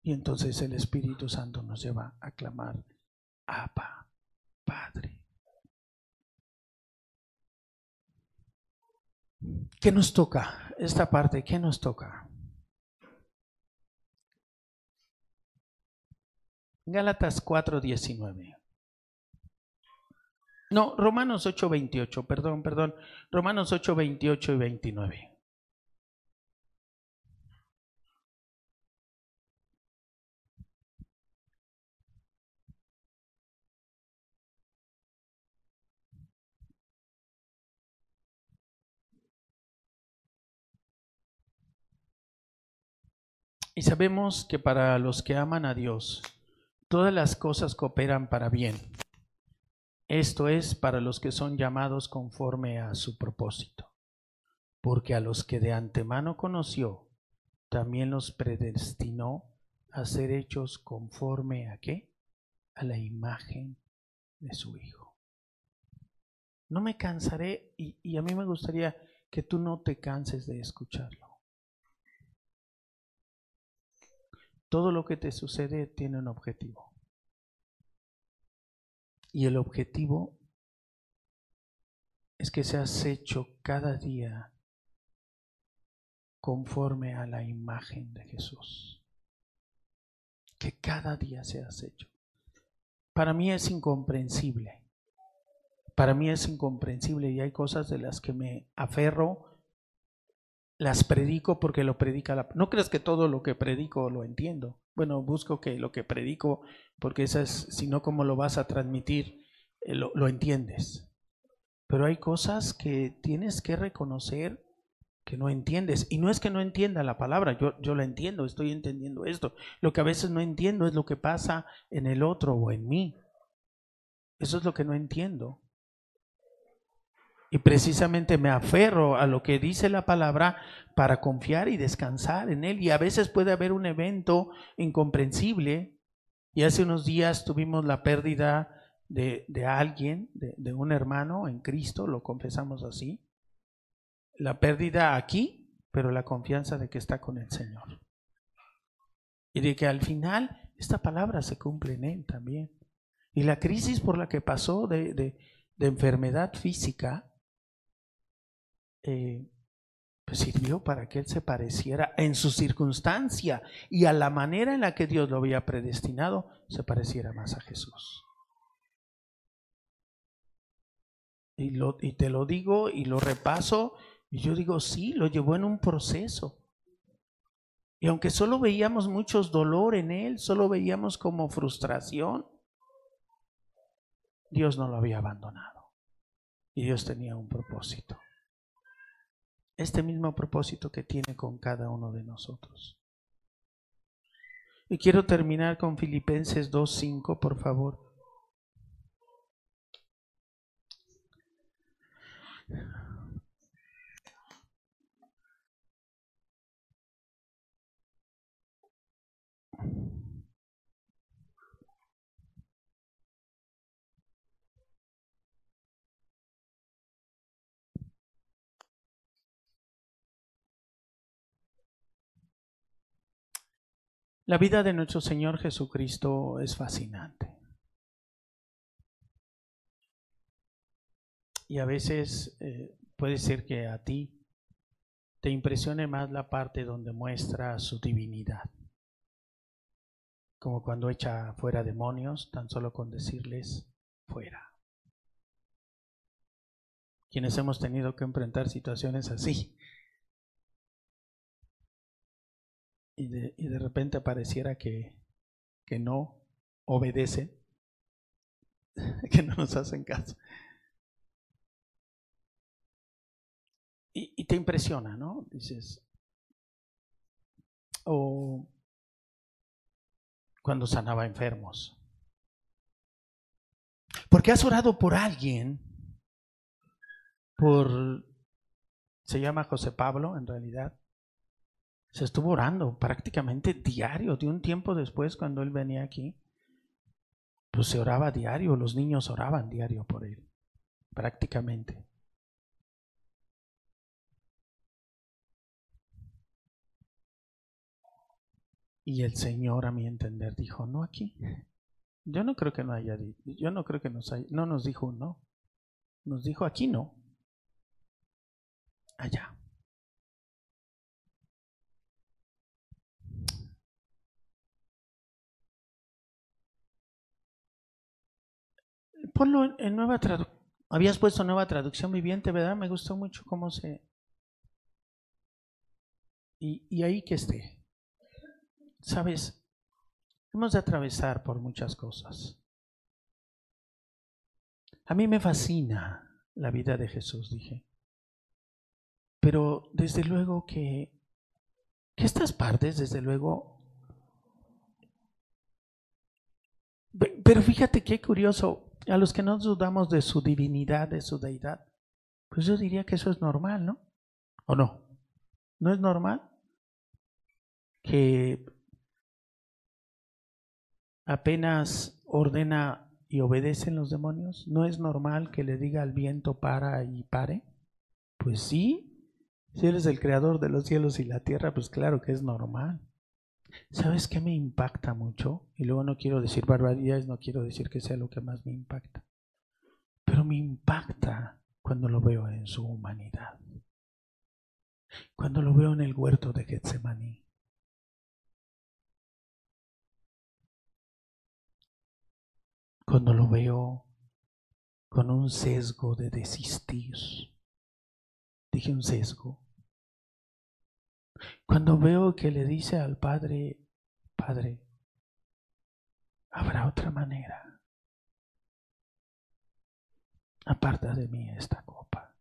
Y entonces el Espíritu Santo nos lleva a clamar, Abba, Padre. ¿Qué nos toca? Esta parte, ¿qué nos toca? Gálatas 4:19. No, Romanos 8, 28, perdón, perdón. Romanos 8, 28 y 29. Y sabemos que para los que aman a Dios, todas las cosas cooperan para bien esto es para los que son llamados conforme a su propósito. Porque a los que de antemano conoció, también los predestinó a ser hechos conforme a qué? A la imagen de su Hijo. No me cansaré y, y a mí me gustaría que tú no te canses de escucharlo. Todo lo que te sucede tiene un objetivo. Y el objetivo es que seas hecho cada día conforme a la imagen de Jesús. Que cada día seas hecho. Para mí es incomprensible. Para mí es incomprensible y hay cosas de las que me aferro, las predico porque lo predica la... No creas que todo lo que predico lo entiendo. Bueno, busco que lo que predico, porque esa es, si no, ¿cómo lo vas a transmitir? Eh, lo, lo entiendes. Pero hay cosas que tienes que reconocer que no entiendes. Y no es que no entienda la palabra, yo, yo la entiendo, estoy entendiendo esto. Lo que a veces no entiendo es lo que pasa en el otro o en mí. Eso es lo que no entiendo. Y precisamente me aferro a lo que dice la palabra para confiar y descansar en Él. Y a veces puede haber un evento incomprensible. Y hace unos días tuvimos la pérdida de, alguien, de, de un hermano en Cristo, lo confesamos así. La pérdida aquí, pero la confianza de que está con el Señor. Y de que al final esta palabra se cumple en Él también. Y la crisis por la que pasó de, de, de enfermedad física, eh, pues sirvió para que él se pareciera en su circunstancia y a la manera en la que Dios lo había predestinado, se pareciera más a Jesús. Y, te lo digo y lo repaso, y yo digo, sí, lo llevó en un proceso. Y aunque solo veíamos muchos dolor en él, solo veíamos como frustración, Dios no lo había abandonado. Y Dios tenía un propósito. Este mismo propósito que tiene con cada uno de nosotros. Y quiero terminar con Filipenses 2.5, por favor. La vida de nuestro Señor Jesucristo es fascinante. Y a veces eh, puede ser que a ti te impresione más la parte donde muestra su divinidad. Como cuando echa fuera demonios, tan solo con decirles fuera. Quienes hemos tenido que enfrentar situaciones así, y de, y de repente pareciera que, que no obedecen, [laughs] que no nos hacen caso. Y, y te impresiona, ¿no? Dices, o cuando sanaba enfermos. Porque has orado por alguien, por, se llama José Pablo en realidad, se estuvo orando prácticamente diario. De un tiempo después, cuando él venía aquí, pues se oraba diario, los niños oraban diario por él, prácticamente. Y el Señor, a mi entender, dijo, no aquí. Yo no creo que no haya, yo no creo que nos haya, no nos dijo no. Nos dijo aquí no. Allá. Ponlo en nueva traducción. Habías puesto nueva traducción viviente, ¿verdad? Me gustó mucho cómo se... Y, y ahí que esté. Sabes, hemos de atravesar por muchas cosas. A mí me fascina la vida de Jesús, dije. Pero desde luego que, que estas partes, desde luego... Pero fíjate qué curioso, a los que no dudamos de su divinidad, de su deidad, pues yo diría que eso es normal, ¿no? ¿O no? ¿No es normal que apenas ordena y obedecen los demonios? ¿No es normal que le diga al viento para y pare? Pues sí, si eres el creador de los cielos y la tierra, pues claro que es normal. ¿Sabes qué me impacta mucho? Y luego no quiero decir barbaridades, no quiero decir que sea lo que más me impacta. Pero me impacta cuando lo veo en su humanidad. Cuando lo veo en el huerto de Getsemaní. Cuando lo veo con un sesgo de desistir. Dije un sesgo cuando veo que le dice al Padre, Padre, habrá otra manera. Aparta de mí esta copa.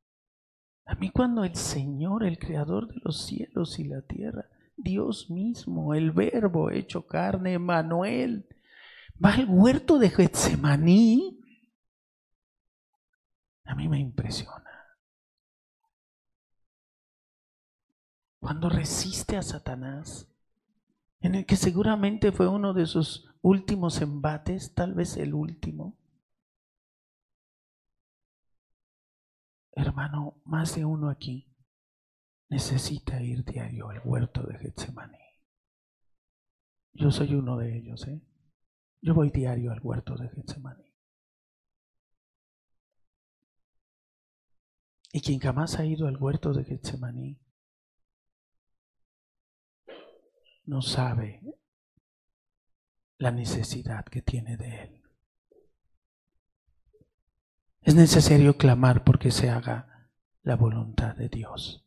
A mí cuando el Señor, el Creador de los cielos y la tierra, Dios mismo, el Verbo hecho carne, Manuel, va al huerto de Getsemaní, a mí me impresiona. Cuando resiste a Satanás, en el que seguramente fue uno de sus últimos embates, tal vez el último. Hermano, más de uno aquí necesita ir diario al huerto de Getsemaní. Yo soy uno de ellos, ¿eh? Yo voy diario al huerto de Getsemaní. Y quien jamás ha ido al huerto de Getsemaní no sabe la necesidad que tiene de Él. Es necesario clamar porque se haga la voluntad de Dios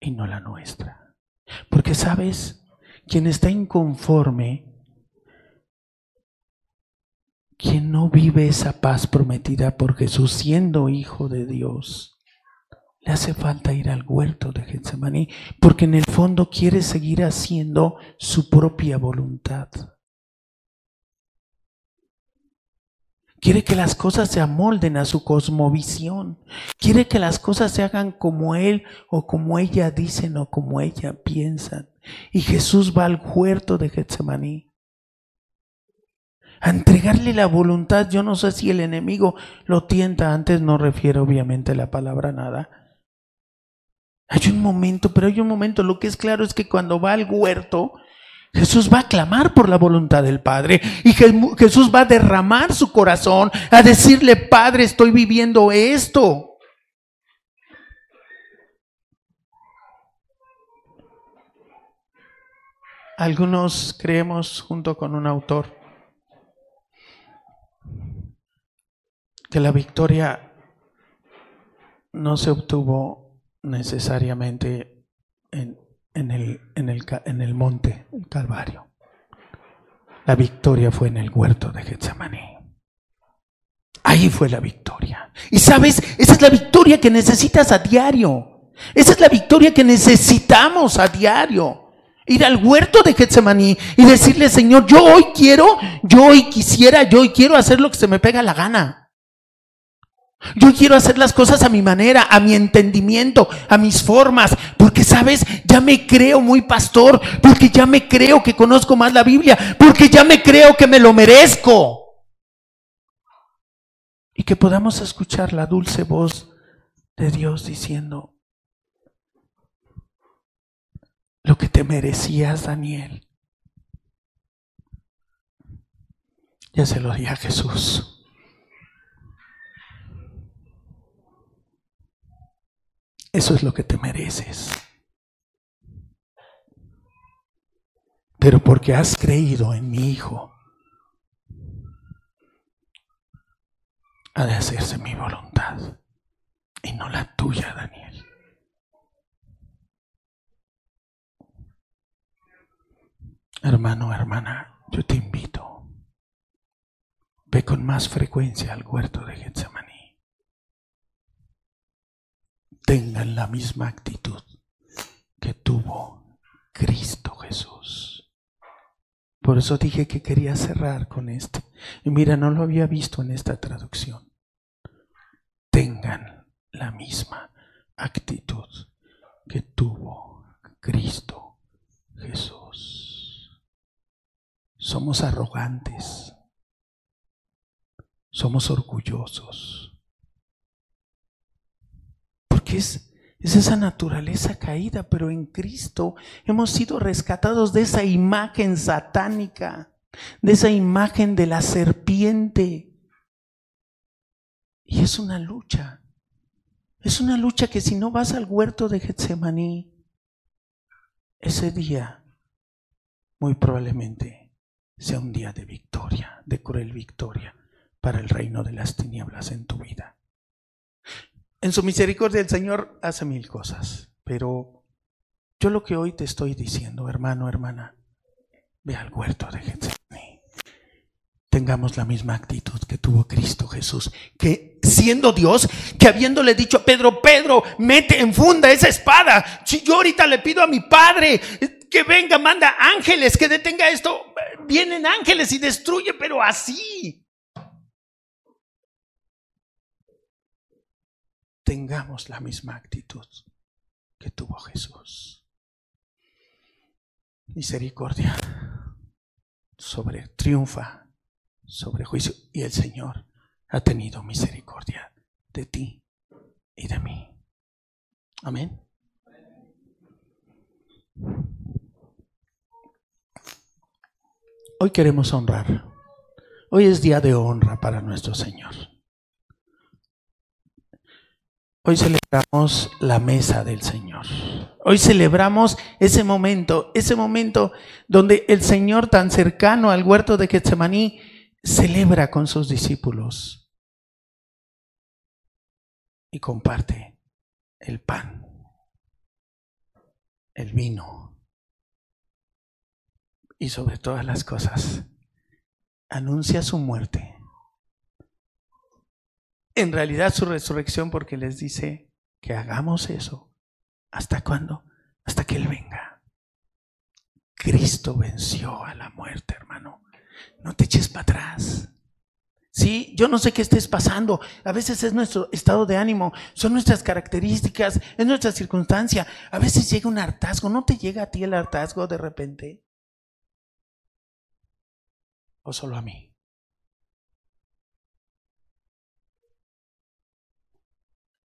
y no la nuestra. Porque sabes, quien está inconforme, quien no vive esa paz prometida por Jesús siendo hijo de Dios, le hace falta ir al huerto de Getsemaní porque en el fondo quiere seguir haciendo su propia voluntad. Quiere que las cosas se amolden a su cosmovisión. Quiere que las cosas se hagan como él o como ella dicen o como ella piensan. Y Jesús va al huerto de Getsemaní a entregarle la voluntad. Yo no sé si el enemigo lo tienta. Antes no refiero obviamente la palabra nada. Hay un momento, pero hay un momento. Lo que es claro es que cuando va al huerto, Jesús va a clamar por la voluntad del Padre y Jesús va a derramar su corazón a decirle, Padre, estoy viviendo esto. Algunos creemos, junto con un autor, que la victoria no se obtuvo necesariamente en, en el, en el, en el monte Calvario. La victoria fue en el huerto de Getsemaní. Ahí fue la victoria. Y sabes, esa es la victoria que necesitas a diario. Esa es la victoria que necesitamos a diario. Ir al huerto de Getsemaní y decirle, Señor, yo hoy quiero, yo hoy quisiera, yo hoy quiero hacer lo que se me pega la gana. Yo quiero hacer las cosas a mi manera, a mi entendimiento, a mis formas, porque sabes, ya me creo muy pastor, porque ya me creo que conozco más la Biblia, porque ya me creo que me lo merezco. Y que podamos escuchar la dulce voz de Dios diciendo, lo que te merecías, Daniel. Ya se lo di a Jesús. Eso es lo que te mereces. Pero porque has creído en mi Hijo, ha de hacerse mi voluntad y no la tuya, Daniel. Hermano, hermana, yo te invito. Ve con más frecuencia al huerto de Getsemaní tengan la misma actitud que tuvo Cristo Jesús. Por eso dije que quería cerrar con esto. Y mira, no lo había visto en esta traducción. Tengan la misma actitud que tuvo Cristo Jesús. Somos arrogantes. Somos orgullosos es, esa naturaleza caída, pero en Cristo hemos sido rescatados de esa imagen satánica, de esa imagen de la serpiente. Y es una lucha. Es una lucha que si no vas al huerto de Getsemaní, ese día muy probablemente sea un día de victoria, de cruel victoria para el reino de las tinieblas en tu vida. En su misericordia el Señor hace mil cosas, pero yo lo que hoy te estoy diciendo, hermano, hermana, ve al huerto de Getsemaní. Tengamos la misma actitud que tuvo Cristo Jesús, que siendo Dios, que habiéndole dicho a Pedro, Pedro, mete en funda esa espada. Si yo ahorita le pido a mi Padre que venga, manda ángeles, que detenga esto, vienen ángeles y destruye, pero así. Tengamos la misma actitud que tuvo Jesús. Misericordia sobre triunfa sobre juicio y el Señor ha tenido misericordia de ti y de mí. Amén. Hoy queremos honrar. Hoy es día de honra para nuestro Señor. Hoy celebramos la mesa del Señor. Hoy celebramos ese momento, ese momento donde el Señor tan cercano al huerto de Getsemaní celebra con sus discípulos y comparte el pan, el vino y sobre todas las cosas, anuncia su muerte. En realidad su resurrección porque les dice que hagamos eso. ¿Hasta cuándo? Hasta que Él venga. Cristo venció a la muerte, hermano. No te eches para atrás. Sí, yo no sé qué estés pasando. A veces es nuestro estado de ánimo, son nuestras características, es nuestra circunstancia. A veces llega un hartazgo. ¿No te llega a ti el hartazgo de repente? ¿O solo a mí?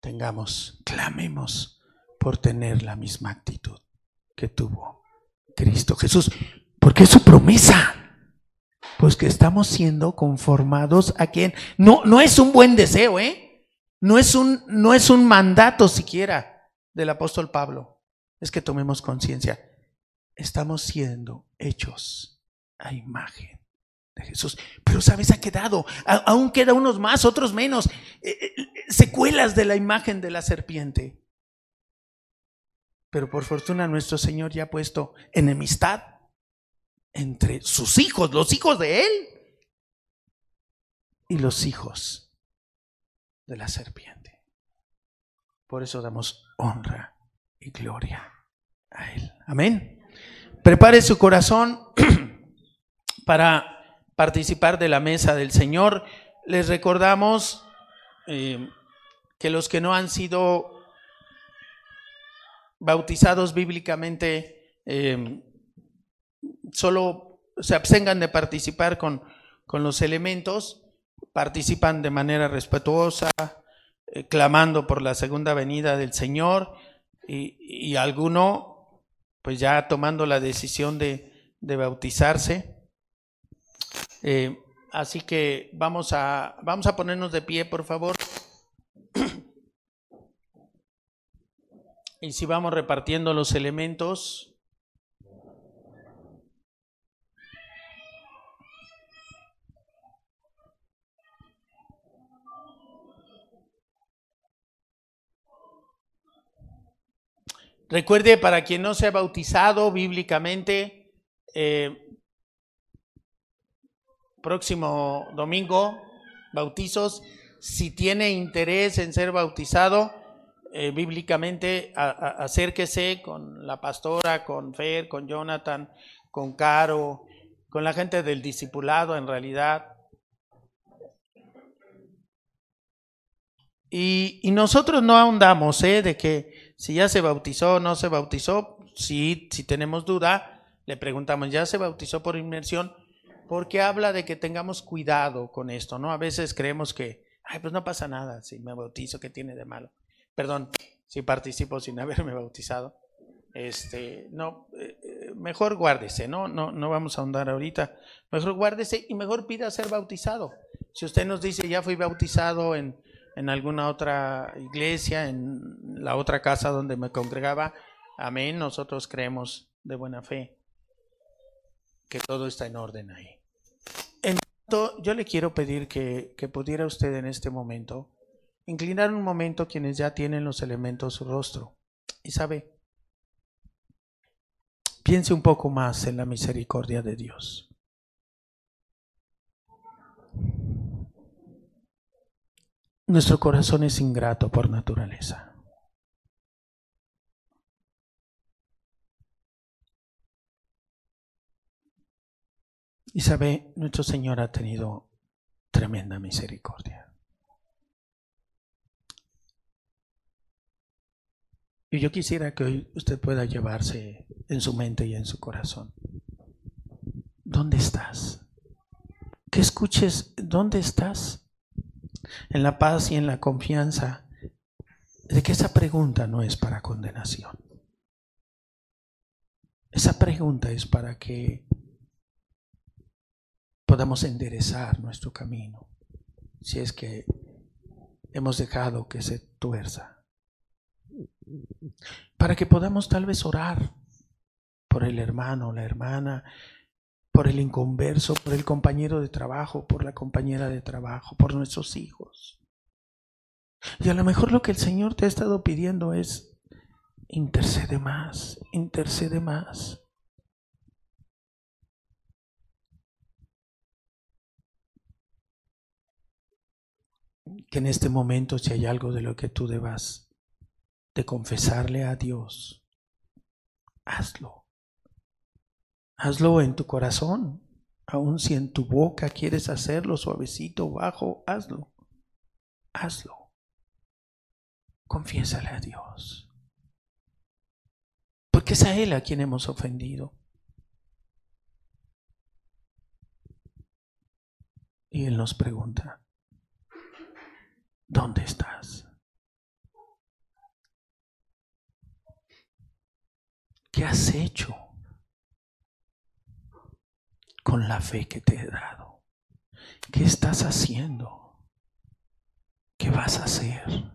Tengamos, clamemos por tener la misma actitud que tuvo Cristo Jesús, porque es su promesa. Pues que estamos siendo conformados a quien no no es un buen deseo, ¿eh? No es un no es un mandato siquiera del apóstol Pablo. Es que tomemos conciencia. Estamos siendo hechos a imagen de Jesús. Pero sabes, ha quedado, aún queda unos más, otros menos, eh, eh, secuelas de la imagen de la serpiente. Pero por fortuna nuestro Señor ya ha puesto enemistad entre sus hijos, los hijos de Él y los hijos de la serpiente. Por eso damos honra y gloria a Él. Amén. Prepare su corazón [clears throat] para participar de la mesa del Señor. Les recordamos eh, que los que no han sido bautizados bíblicamente eh, solo se abstengan de participar con, con, los elementos, participan de manera respetuosa, eh, clamando por la segunda venida del Señor y, y, alguno pues ya tomando la decisión de, de bautizarse. Eh, así que vamos a, vamos a ponernos de pie, por favor. Y si vamos repartiendo los elementos. Recuerde, para quien no se ha bautizado bíblicamente, eh, próximo domingo, bautizos. Si tiene interés en ser bautizado, eh, bíblicamente, acérquese con la pastora, con Fer, con Jonathan, con Caro, con la gente del discipulado en realidad. Y, nosotros no ahondamos ¿eh? de que si ya se bautizó o no se bautizó, si, si tenemos duda, le preguntamos, ¿ya se bautizó por inmersión? Porque habla de que tengamos cuidado con esto, ¿no? A veces creemos que, ay, pues no pasa nada si me bautizo, ¿qué tiene de malo? Perdón, si participo sin [laughs] haberme bautizado. Este, no, eh, mejor guárdese, ¿no? No, no vamos a ahondar ahorita. Mejor guárdese y mejor pida ser bautizado. Si usted nos dice, ya fui bautizado en, en alguna otra iglesia, en la otra casa donde me congregaba, amén, nosotros creemos de buena fe que todo está en orden ahí yo le quiero pedir que, que pudiera usted en este momento inclinar un momento quienes ya tienen los elementos su rostro. Y sabe, piense un poco más en la misericordia de Dios. Nuestro corazón es ingrato por naturaleza. Y sabe, nuestro Señor ha tenido tremenda misericordia. Y yo quisiera que hoy usted pueda llevarse en su mente y en su corazón. ¿Dónde estás? Que escuches, ¿dónde estás? En la paz y en la confianza de que esa pregunta no es para condenación. Esa pregunta es para que podamos enderezar nuestro camino, si es que hemos dejado que se tuerza. Para que podamos tal vez orar por el hermano, la hermana, por el inconverso, por el compañero de trabajo, por la compañera de trabajo, por nuestros hijos. Y a lo mejor lo que el Señor te ha estado pidiendo es, intercede más, intercede más. Que en este momento si hay algo de lo que tú debas de confesarle a Dios, hazlo. Hazlo en tu corazón, aun si en tu boca quieres hacerlo suavecito, bajo, hazlo. Hazlo. Confiésale a Dios. Porque es a Él a quien hemos ofendido. Y Él nos pregunta, ¿dónde estás? ¿Qué has hecho con la fe que te he dado? ¿Qué estás haciendo? ¿Qué vas a hacer?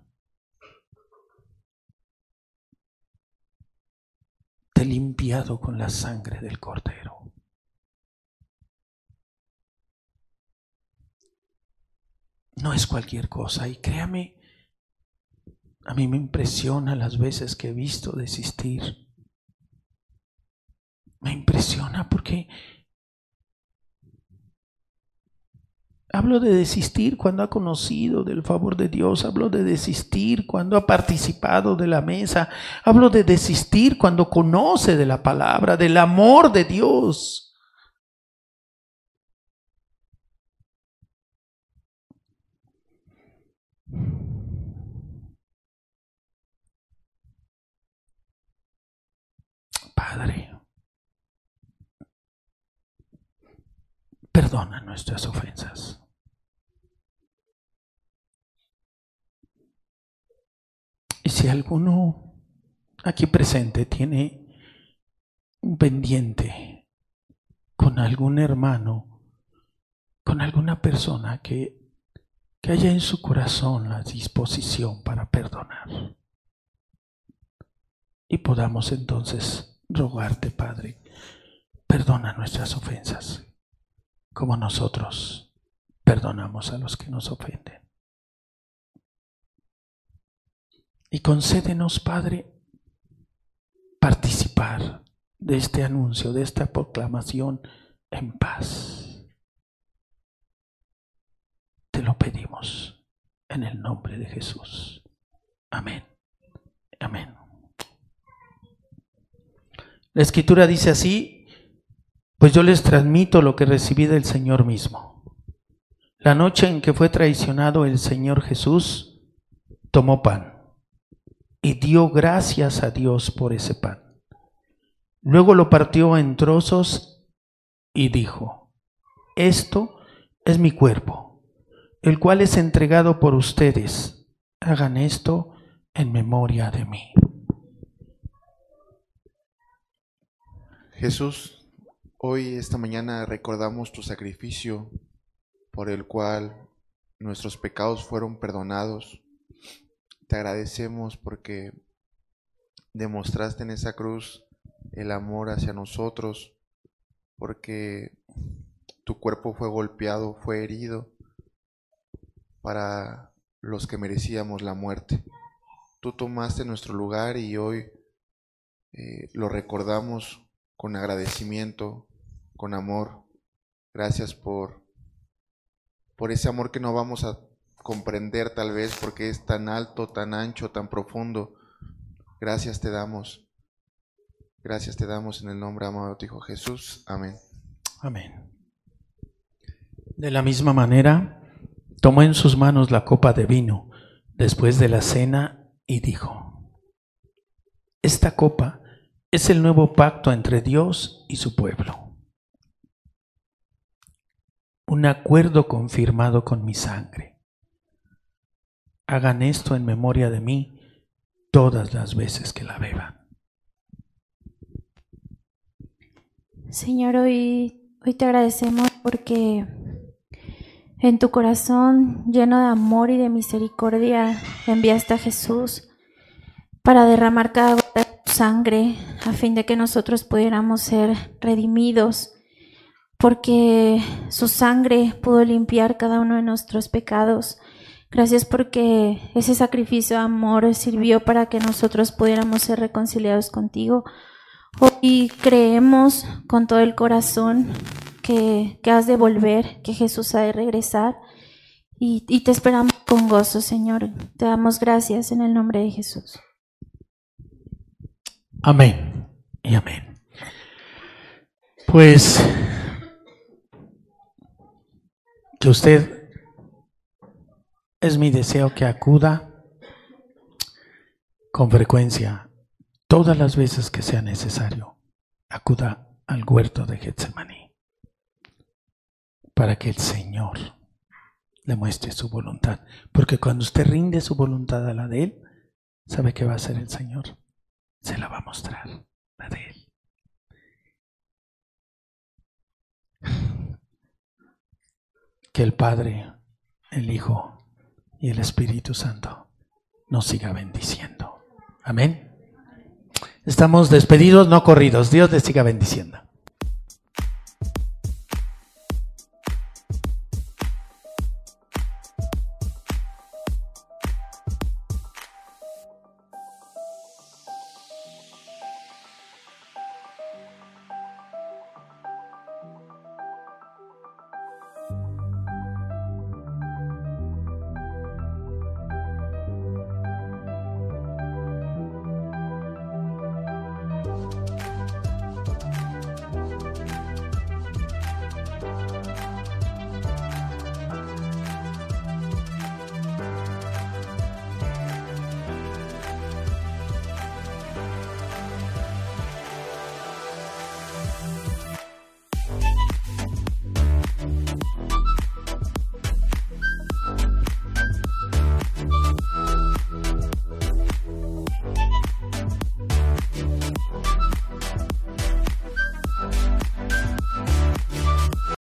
Te he limpiado con la sangre del cordero. No es cualquier cosa y créame, a mí me impresiona las veces que he visto desistir. Me impresiona porque hablo de desistir cuando ha conocido del favor de Dios, hablo de desistir cuando ha participado de la mesa, hablo de desistir cuando conoce de la palabra, del amor de Dios. Padre, perdona nuestras ofensas. Y si alguno aquí presente tiene un pendiente con algún hermano, con alguna persona que, que haya en su corazón la disposición para perdonar, y podamos entonces rogarte, Padre, perdona nuestras ofensas, como nosotros perdonamos a los que nos ofenden. Y concédenos, Padre, participar de este anuncio, de esta proclamación en paz. Lo pedimos en el nombre de Jesús. Amén. Amén. La escritura dice así, pues yo les transmito lo que recibí del Señor mismo. La noche en que fue traicionado el Señor Jesús, tomó pan y dio gracias a Dios por ese pan. Luego lo partió en trozos y dijo, esto es mi cuerpo, el cual es entregado por ustedes. Hagan esto en memoria de mí. Jesús, hoy, esta mañana, recordamos tu sacrificio por el cual nuestros pecados fueron perdonados. Te agradecemos porque demostraste en esa cruz el amor hacia nosotros, porque tu cuerpo fue golpeado, fue herido para los que merecíamos la muerte. Tú tomaste nuestro lugar y hoy eh, lo recordamos con agradecimiento, con amor. Gracias por, por ese amor que no vamos a comprender tal vez porque es tan alto, tan ancho, tan profundo. Gracias te damos. Gracias te damos en el nombre amado de tu Hijo Jesús. Amén. Amén. De la misma manera, tomó en sus manos la copa de vino después de la cena y dijo, esta copa es el nuevo pacto entre Dios y su pueblo. Un acuerdo confirmado con mi sangre. Hagan esto en memoria de mí todas las veces que la beban. Señor, hoy, hoy te agradecemos porque en tu corazón lleno de amor y de misericordia enviaste a Jesús para derramar cada gota sangre a fin de que nosotros pudiéramos ser redimidos, porque su sangre pudo limpiar cada uno de nuestros pecados. Gracias porque ese sacrificio de amor sirvió para que nosotros pudiéramos ser reconciliados contigo. Hoy creemos con todo el corazón que, has de volver, que Jesús ha de regresar y, y te esperamos con gozo, Señor. Te damos gracias en el nombre de Jesús. Amén y amén. Pues que usted es mi deseo que acuda con frecuencia, todas las veces que sea necesario, acuda al huerto de Getsemaní para que el Señor le muestre su voluntad. Porque cuando usted rinde su voluntad a la de Él, ¿sabe qué va a hacer el Señor? Se la va a mostrar, la de Él. Que el Padre, el Hijo y el Espíritu Santo nos siga bendiciendo. Amén. Estamos despedidos, no corridos. Dios les siga bendiciendo.